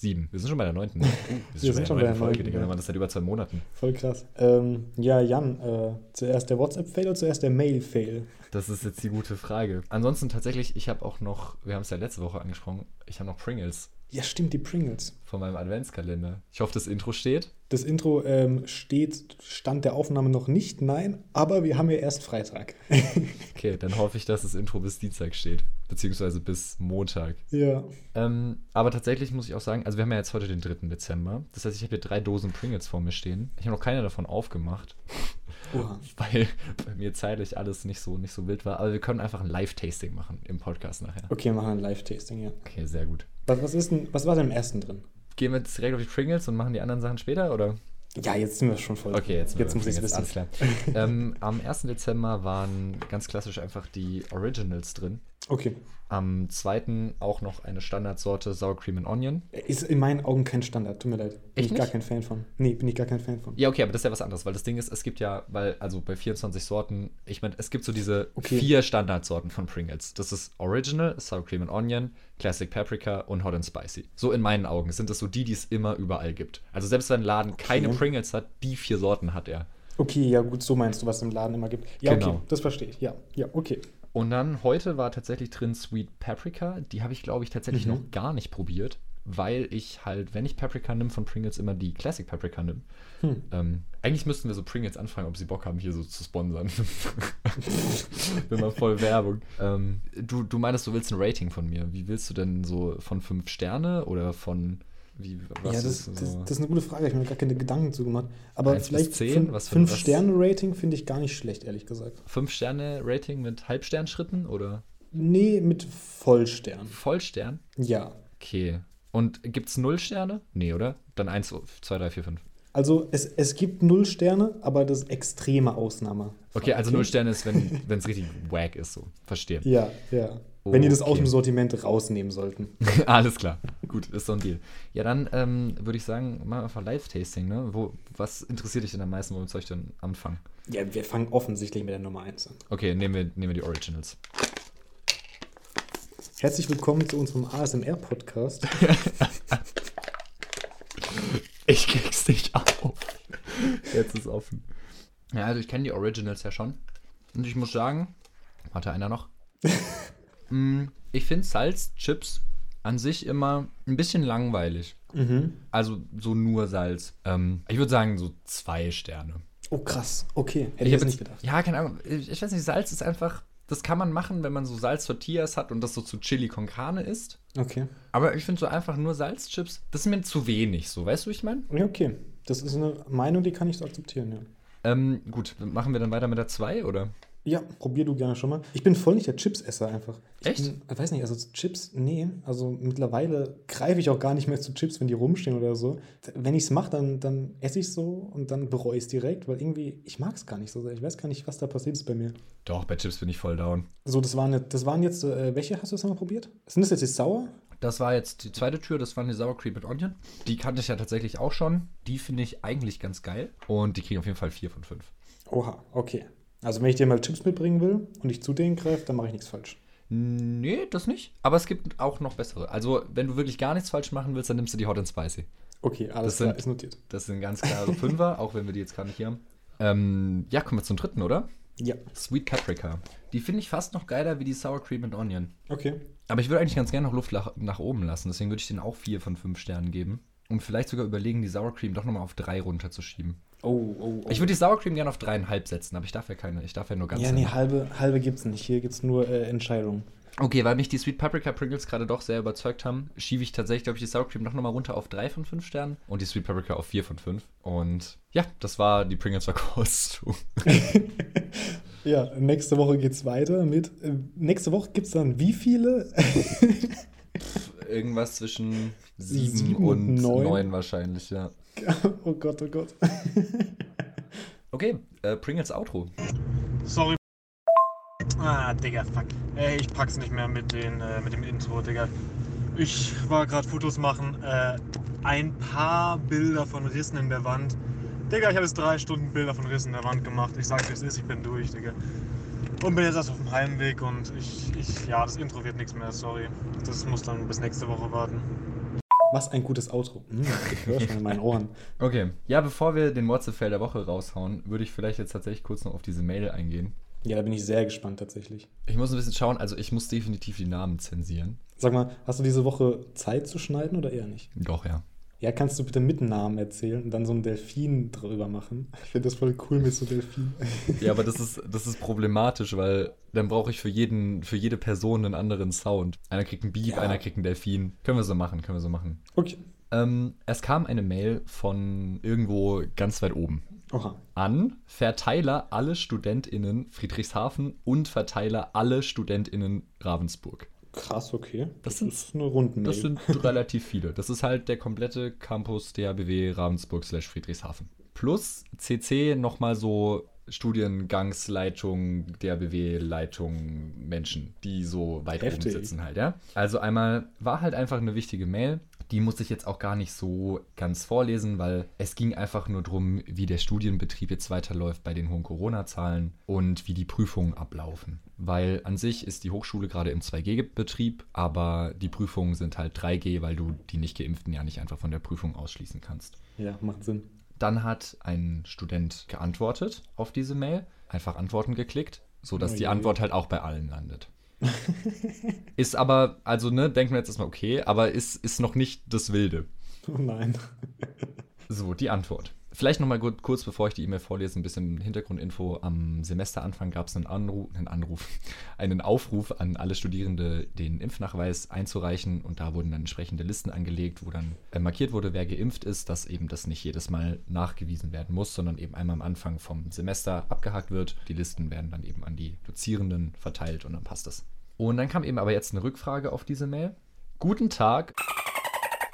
sieben. Wir sind schon bei der neunten. <laughs> ne? Wir sind schon bei der Folge, neunten, Digga. ja. Wir machen das seit über zwei Monaten. voll krass. Ähm, ja, Jan, äh, zuerst der WhatsApp-Fail oder zuerst der Mail-Fail? Das ist jetzt die gute Frage. Ansonsten tatsächlich, ich habe auch noch, wir haben es ja letzte Woche angesprochen, ich habe noch Pringles Ja, stimmt, die Pringles. von meinem Adventskalender. Ich hoffe, das Intro steht. Das Intro ähm, steht, Stand der Aufnahme noch nicht, nein, aber wir haben ja erst Freitag. <laughs> Okay, dann hoffe ich, dass das Intro bis Dienstag steht. Beziehungsweise bis Montag. ja. Ähm, aber tatsächlich muss ich auch sagen, also wir haben ja jetzt heute den 3. Dezember. Das heißt, ich habe hier drei Dosen Pringles vor mir stehen. Ich habe noch keine davon aufgemacht, <laughs> Oha. weil bei mir zeitlich alles nicht so, nicht so wild war. Aber wir können einfach ein Live-Tasting machen im Podcast nachher. Okay, machen wir ein Live-Tasting, ja. Okay, sehr gut. Was, was, ist denn, was war denn im ersten drin? Gehen wir jetzt direkt auf die Pringles und machen die anderen Sachen später, oder? Ja, jetzt sind wir schon voll. Okay, jetzt, jetzt muss ich es wissen. <laughs> Ähm, am 1. Dezember waren ganz klassisch einfach die Originals drin. Okay. Am 2. auch noch eine Standardsorte Sour Cream and Onion. Ist in meinen Augen kein Standard, tut mir leid. Bin Echt ich gar nicht? kein Fan von. Nee, bin ich gar kein Fan von. Ja, okay, aber das ist ja was anderes, weil das Ding ist, es gibt ja, weil, also bei 24 Sorten, ich meine, es gibt so diese Okay. vier Standardsorten von Pringles. Das ist Original, Sour Cream and Onion, Classic Paprika und Hot and Spicy. So in meinen Augen sind das so die, die es immer überall gibt. Also selbst wenn ein Laden keine Pringles hat, die vier Sorten hat er. Okay, ja gut, so meinst du, was es im Laden immer gibt. Ja, Genau. okay, das verstehe ich. Ja, ja, okay. Und dann heute war tatsächlich drin Sweet Paprika. Die habe ich, glaube ich, tatsächlich Mhm. noch gar nicht probiert, weil ich halt, wenn ich Paprika nehme von Pringles, immer die Classic Paprika nehme. Hm. Ähm, eigentlich müssten wir so Pringles anfragen, ob sie Bock haben, hier so zu sponsern. <laughs> Bin mal voll Werbung. Ähm, du, du meinst, du willst ein Rating von mir. Wie willst du denn so von fünf Sterne oder von wie was ja, das, ist das, so? das ist eine gute Frage. Ich habe mir gar keine Gedanken zu gemacht. Aber Eins vielleicht zehn? fünf, Was für- fünf was- Sterne Rating finde ich gar nicht schlecht, ehrlich gesagt. fünf Sterne Rating mit Halbsternschritten oder Nee, mit Vollstern. Vollstern? Ja. Okay. Und gibt's null Sterne? Nee, oder? Dann eins, zwei, drei, vier, fünf. Also es, es gibt null Sterne, aber das ist extreme Ausnahme. Okay, also null Sterne ist, wenn es richtig wack ist, so. Verstehe. Ja, ja. Wenn die das aus Okay. dem Sortiment rausnehmen sollten. <laughs> Alles klar. Gut, ist so ein Deal. Ja, dann ähm, würde ich sagen, machen wir einfach Live-Tasting, ne? Wo, was interessiert dich denn am meisten? Womit soll ich denn anfangen? Ja, wir fangen offensichtlich mit der Nummer 1 an. Okay, nehmen wir, nehmen wir die Originals. Herzlich willkommen zu unserem ASMR-Podcast. <laughs> Ich krieg's nicht auf. Jetzt ist offen. Ja, also ich kenne die Originals ja schon. Und ich muss sagen, warte, einer noch. <laughs> Mm, ich finde Salzchips an sich immer ein bisschen langweilig. Mhm. Also so nur Salz. Ähm, ich würde sagen so zwei Sterne. Oh, krass. Okay, hätte ich, jetzt nicht gedacht. Ja, keine Ahnung. Ich, ich weiß nicht, Salz ist einfach, das kann man machen, wenn man so Salz-Tortillas hat und das so zu Chili con Carne isst. Okay. Aber ich finde so einfach nur Salzchips, das ist mir zu wenig, so, weißt du, wie ich meine? Ja, okay. Das ist eine Meinung, die kann ich so akzeptieren, ja. Ähm, gut, machen wir dann weiter mit der 2, oder? Ja, probier du gerne schon mal. Ich bin voll nicht der Chips-Esser einfach. Ich Echt? Bin, ich weiß nicht, also Chips, nee. Also mittlerweile greife ich auch gar nicht mehr zu Chips, wenn die rumstehen oder so. Wenn ich es mache, dann, dann esse ich so und dann bereue ich es direkt, weil irgendwie, ich mag es gar nicht so sehr. Ich weiß gar nicht, was da passiert ist bei mir. Doch, bei Chips bin ich voll down. So, das waren, das waren jetzt, äh, welche hast du das mal probiert? Sind das jetzt die sauer? Das war jetzt die zweite Tür, das waren die Sour Cream mit Onion. Die kannte ich ja tatsächlich auch schon. Die finde ich eigentlich ganz geil. Und die kriegen auf jeden Fall 4 von 5. Oha, okay. Also wenn ich dir mal Chips mitbringen will und ich zu denen greife, dann mache ich nichts falsch. Nee, das nicht. Aber es gibt auch noch bessere. Also, wenn du wirklich gar nichts falsch machen willst, dann nimmst du die Hot and Spicy. Okay, alles Das klar, sind- ist notiert. Das sind ganz klare Fünfer, auch wenn wir die jetzt gerade nicht hier haben. Ähm, ja, kommen wir zum dritten, oder? Ja, Sweet Paprika. Die finde ich fast noch geiler wie die Sour Cream and Onion. okay. Aber ich würde eigentlich ganz gerne noch Luft nach, nach oben lassen. Deswegen würde ich denen auch 4 von 5 Sternen geben. Und vielleicht sogar überlegen, die Sour Cream doch nochmal auf 3 runterzuschieben. Oh, oh, oh. Ich würde die Sour Cream gerne auf 3,5 setzen, aber ich darf ja keine, ich darf ja nur ganz. ja, nee, nehmen. halbe, halbe gibt's nicht. Hier gibt's nur äh, Entscheidungen. Okay, weil mich die Sweet Paprika Pringles gerade doch sehr überzeugt haben, schiebe ich tatsächlich, glaube ich, die Sour Cream noch nochmal runter auf 3 von 5 Sternen und die Sweet Paprika auf 4 von 5. Und ja, das war die Pringles Verkostung. <laughs> <laughs> Ja, nächste Woche geht's weiter mit. Äh, nächste Woche gibt's dann wie viele? Irgendwas zwischen <laughs> 7 Sieben und und neun? 9 wahrscheinlich, ja. <laughs> oh Gott, oh Gott. <laughs> Okay, äh, Pringles Outro. Sorry. Ah, Digga, fuck. Ey, ich pack's nicht mehr mit, den, äh, mit dem Intro, Digga. Ich war gerade Fotos machen. Äh, ein paar Bilder von Rissen in der Wand. Digga, ich habe jetzt drei Stunden Bilder von Rissen in der Wand gemacht. Ich sag's, wie es ist, ich bin durch, Digga. Und bin jetzt erst auf dem Heimweg und ich, ich, ja, das Intro wird nichts mehr, sorry. Das muss dann bis nächste Woche warten. Was ein gutes Outro. Hm, ich höre schon in meinen Ohren. <laughs> Okay, ja, bevor wir den WhatsApp-Fail der Woche raushauen, würde ich vielleicht jetzt tatsächlich kurz noch auf diese Mail eingehen. Ja, da bin ich sehr gespannt tatsächlich. Ich muss ein bisschen schauen, also ich muss definitiv die Namen zensieren. Sag mal, hast du diese Woche Zeit zu schneiden oder eher nicht? Doch, ja. Ja, kannst du bitte mit Namen erzählen und dann so einen Delfin drüber machen? <laughs> Ich finde das voll cool mit so Delfin. <laughs> Ja, aber das ist, das ist problematisch, weil dann brauche ich für, jeden, für jede Person einen anderen Sound. Einer kriegt einen Beep, Ja. einer kriegt einen Delfin. Können wir so machen, können wir so machen. Okay. Ähm, es kam eine Mail von irgendwo ganz weit oben. Oha. An Verteiler alle StudentInnen Friedrichshafen und Verteiler alle StudentInnen Ravensburg. Krass, okay. Das Das, sind- ist eine Rundenmail. Das sind <laughs> relativ viele. Das ist halt der komplette Campus der BW Ravensburg slash Friedrichshafen. Plus CC nochmal so Studiengangsleitung, der BW-Leitung Menschen, die so weit oben Heftig. sitzen halt, ja. Also einmal war halt einfach eine wichtige Mail. Die muss ich jetzt auch gar nicht so ganz vorlesen, weil es ging einfach nur darum, wie der Studienbetrieb jetzt weiterläuft bei den hohen Corona-Zahlen und wie die Prüfungen ablaufen. Weil an sich ist die Hochschule gerade im 2G-Betrieb, aber die Prüfungen sind halt 3G, weil du die nicht geimpften ja nicht einfach von der Prüfung ausschließen kannst. Ja, macht Sinn. Dann hat ein Student geantwortet auf diese Mail, einfach Antworten geklickt, sodass Oh die. Antwort halt auch bei allen landet. <laughs> ist aber, also ne, denken wir jetzt erstmal okay, aber ist, ist noch nicht das Wilde. Oh nein. So, die Antwort. Vielleicht nochmal kurz, bevor ich die E-Mail vorlese, ein bisschen Hintergrundinfo. Am Semesteranfang gab es einen Anruf, einen <laughs> Anruf, einen Aufruf an alle Studierende, den Impfnachweis einzureichen. Und da wurden dann entsprechende Listen angelegt, wo dann äh, markiert wurde, wer geimpft ist, dass eben das nicht jedes Mal nachgewiesen werden muss, sondern eben einmal am Anfang vom Semester abgehakt wird. Die Listen werden dann eben an die Dozierenden verteilt und dann passt das. Und dann kam eben aber jetzt eine Rückfrage auf diese Mail. Guten Tag.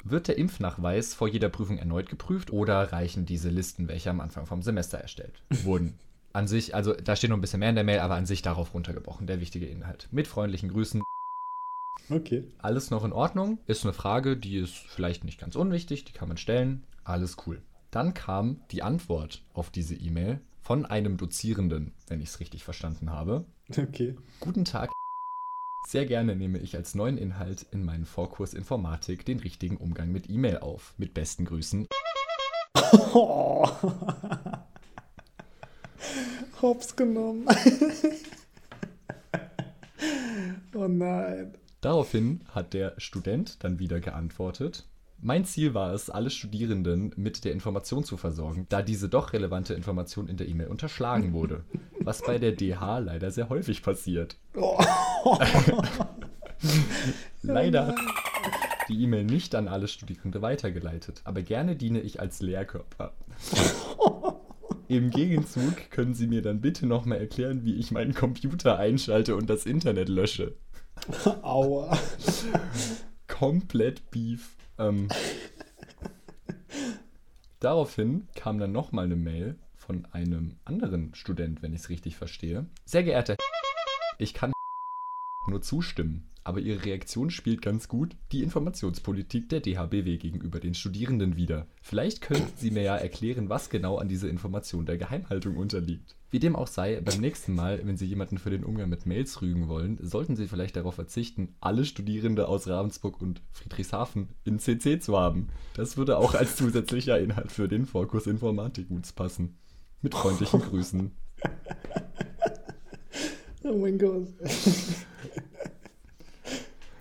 Wird der Impfnachweis vor jeder Prüfung erneut geprüft oder reichen diese Listen, welche am Anfang vom Semester erstellt <laughs> wurden? An sich, also da steht noch ein bisschen mehr in der Mail, aber an sich darauf runtergebrochen, der wichtige Inhalt. Mit freundlichen Grüßen. Okay. Alles noch in Ordnung? Ist eine Frage, die ist vielleicht nicht ganz unwichtig, die kann man stellen. Alles cool. Dann kam die Antwort auf diese E-Mail von einem Dozierenden, wenn ich es richtig verstanden habe. Okay. Guten Tag. Sehr gerne nehme ich als neuen Inhalt in meinen Vorkurs Informatik den richtigen Umgang mit E-Mail auf. Mit besten Grüßen. Oh. <laughs> Hops genommen. <laughs> oh nein. Daraufhin hat der Student dann wieder geantwortet. Mein Ziel war es, alle Studierenden mit der Information zu versorgen, da diese doch relevante Information in der E-Mail unterschlagen wurde, <laughs> was bei der DH leider sehr häufig passiert. Oh. <laughs> Leider hat die E-Mail nicht an alle Studierende weitergeleitet, aber gerne diene ich als Lehrkörper. <laughs> Im Gegenzug können Sie mir dann bitte nochmal erklären, wie ich meinen Computer einschalte und das Internet lösche. Aua. Komplett Beef. Ähm, <laughs> daraufhin kam dann nochmal eine Mail von einem anderen Student, wenn ich es richtig verstehe. Sehr geehrter ich kann nur zustimmen, aber Ihre Reaktion spielt ganz gut die Informationspolitik der DHBW gegenüber den Studierenden wider. Vielleicht könnten Sie mir ja erklären, was genau an dieser Information der Geheimhaltung unterliegt. Wie dem auch sei, beim nächsten Mal, wenn Sie jemanden für den Umgang mit Mails rügen wollen, sollten Sie vielleicht darauf verzichten, alle Studierende aus Ravensburg und Friedrichshafen in CC zu haben. Das würde auch als zusätzlicher Inhalt für den Vorkurs Informatik gut passen. Mit freundlichen <laughs> Grüßen. Oh mein Gott.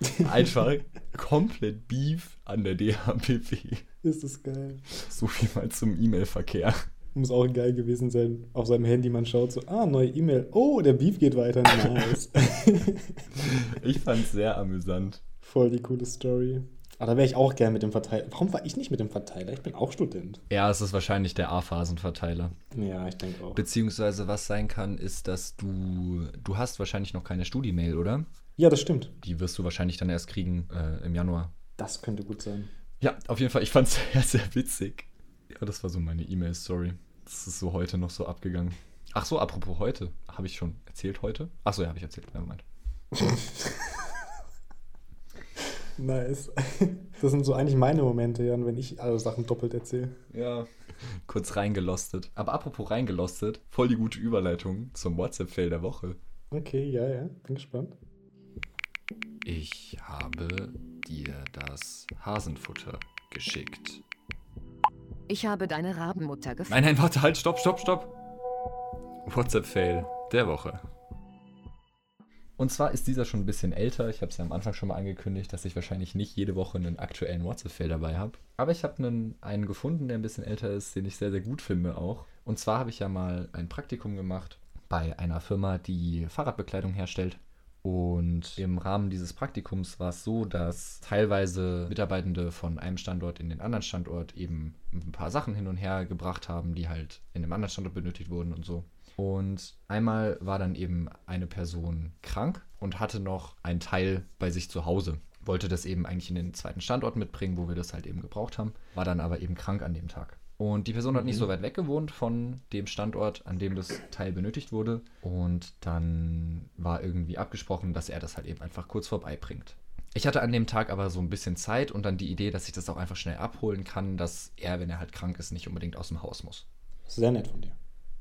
<laughs> Einfach komplett Beef an der DHBW. Ist das geil. So viel mal zum E-Mail-Verkehr. Muss auch geil gewesen sein. Auf seinem Handy, man schaut so, ah, neue E-Mail. Oh, der Beef geht weiter. Nice. <laughs> Ich fand's sehr amüsant. Voll die coole Story. Aber da wäre ich auch gern mit dem Verteiler. Warum war ich nicht mit dem Verteiler? Ich bin auch Student. Ja, es ist wahrscheinlich der A-Phasenverteiler. Ja, ich denke auch. Beziehungsweise was sein kann, ist, dass du, du hast wahrscheinlich noch keine Studi-Mail, oder? Ja, das stimmt. Die wirst du wahrscheinlich dann erst kriegen äh, im Januar. Das könnte gut sein. Ja, auf jeden Fall, ich fand's <laughs> sehr, sehr witzig. Ja, das war so meine E-Mail-Story. Das ist so heute noch so abgegangen. Ach so, apropos heute. Habe ich schon erzählt heute? Ach so, ja, habe ich erzählt. Moment. <laughs> Nice. Das sind so eigentlich meine Momente, Jan, wenn ich alle Sachen doppelt erzähle. Ja. Kurz reingelostet. Aber apropos reingelostet, voll die gute Überleitung zum WhatsApp-Fail der Woche. Okay, ja, ja, bin gespannt. Ich habe dir das Hasenfutter geschickt. Ich habe deine Rabenmutter gefunden. Nein, nein, warte, halt, stopp, stopp, stopp. WhatsApp-Fail der Woche. Und zwar ist dieser schon ein bisschen älter. Ich habe es ja am Anfang schon mal angekündigt, dass ich wahrscheinlich nicht jede Woche einen aktuellen WhatsApp-Fail dabei habe. Aber ich habe einen, einen gefunden, der ein bisschen älter ist, den ich sehr, sehr gut finde auch. Und zwar habe ich ja mal ein Praktikum gemacht bei einer Firma, die Fahrradbekleidung herstellt. Und im Rahmen dieses Praktikums war es so, dass teilweise Mitarbeitende von einem Standort in den anderen Standort eben ein paar Sachen hin und her gebracht haben, die halt in einem anderen Standort benötigt wurden und so. Und einmal war dann eben eine Person krank und hatte noch einen Teil bei sich zu Hause. Wollte das eben eigentlich in den zweiten Standort mitbringen, wo wir das halt eben gebraucht haben, war dann aber eben krank an dem Tag. Und die Person hat nicht so weit weg gewohnt von dem Standort, an dem das Teil benötigt wurde. Und dann war irgendwie abgesprochen, dass er das halt eben einfach kurz vorbeibringt. Ich hatte an dem Tag aber so ein bisschen Zeit und dann die Idee, dass ich das auch einfach schnell abholen kann, dass er, wenn er halt krank ist, nicht unbedingt aus dem Haus muss. Sehr nett von dir.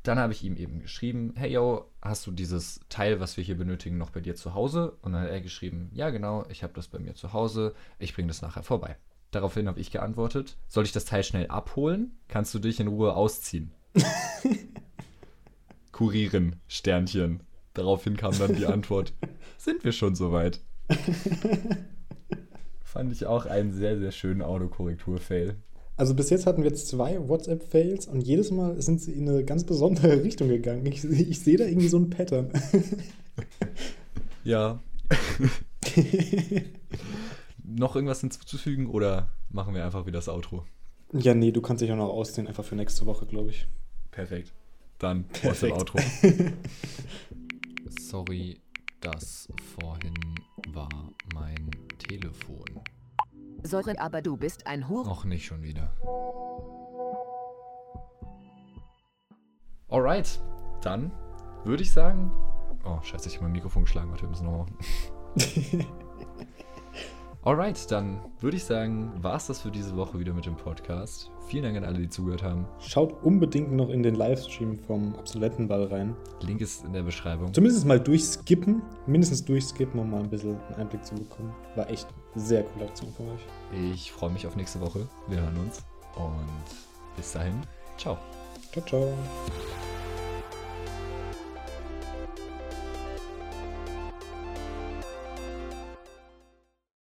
Dann habe ich ihm eben geschrieben, hey yo, hast du dieses Teil, was wir hier benötigen, noch bei dir zu Hause? Und dann hat er geschrieben, ja genau, ich habe das bei mir zu Hause, ich bringe das nachher vorbei. Daraufhin habe ich geantwortet, soll ich das Teil schnell abholen? Kannst du dich in Ruhe ausziehen? <laughs> Kurieren, Sternchen. Daraufhin kam dann die Antwort, sind wir schon soweit? <laughs> Fand ich auch einen sehr, sehr schönen Autokorrektur-Fail. Also bis jetzt hatten wir jetzt zwei WhatsApp-Fails und jedes Mal sind sie in eine ganz besondere Richtung gegangen. Ich, ich sehe da irgendwie so ein Pattern. Ja. <laughs> noch irgendwas hinzuzufügen oder machen wir einfach wieder das Outro? ja, nee, du kannst dich auch noch ausziehen, einfach für nächste Woche, glaube ich. Perfekt. Dann <laughs> Perfekt. WhatsApp-Outro. <laughs> Sorry, das vorhin war mein Telefon. Sorry, aber du bist ein Hure. Auch nicht schon wieder. Alright, dann würde ich sagen. Oh, scheiße, ich habe mein Mikrofon geschlagen. Warte, wir müssen nochmal machen. <laughs> Alright, dann würde ich sagen, war es das für diese Woche wieder mit dem Podcast. Vielen Dank an alle, die zugehört haben. Schaut unbedingt noch in den Livestream vom Absolventenball rein. Link ist in der Beschreibung. Zumindest mal durchskippen, mindestens durchskippen, um mal ein bisschen einen Einblick zu bekommen. War echt sehr coole Aktion von euch. Ich freue mich auf nächste Woche. Wir hören uns und bis dahin, ciao. Ciao, ciao.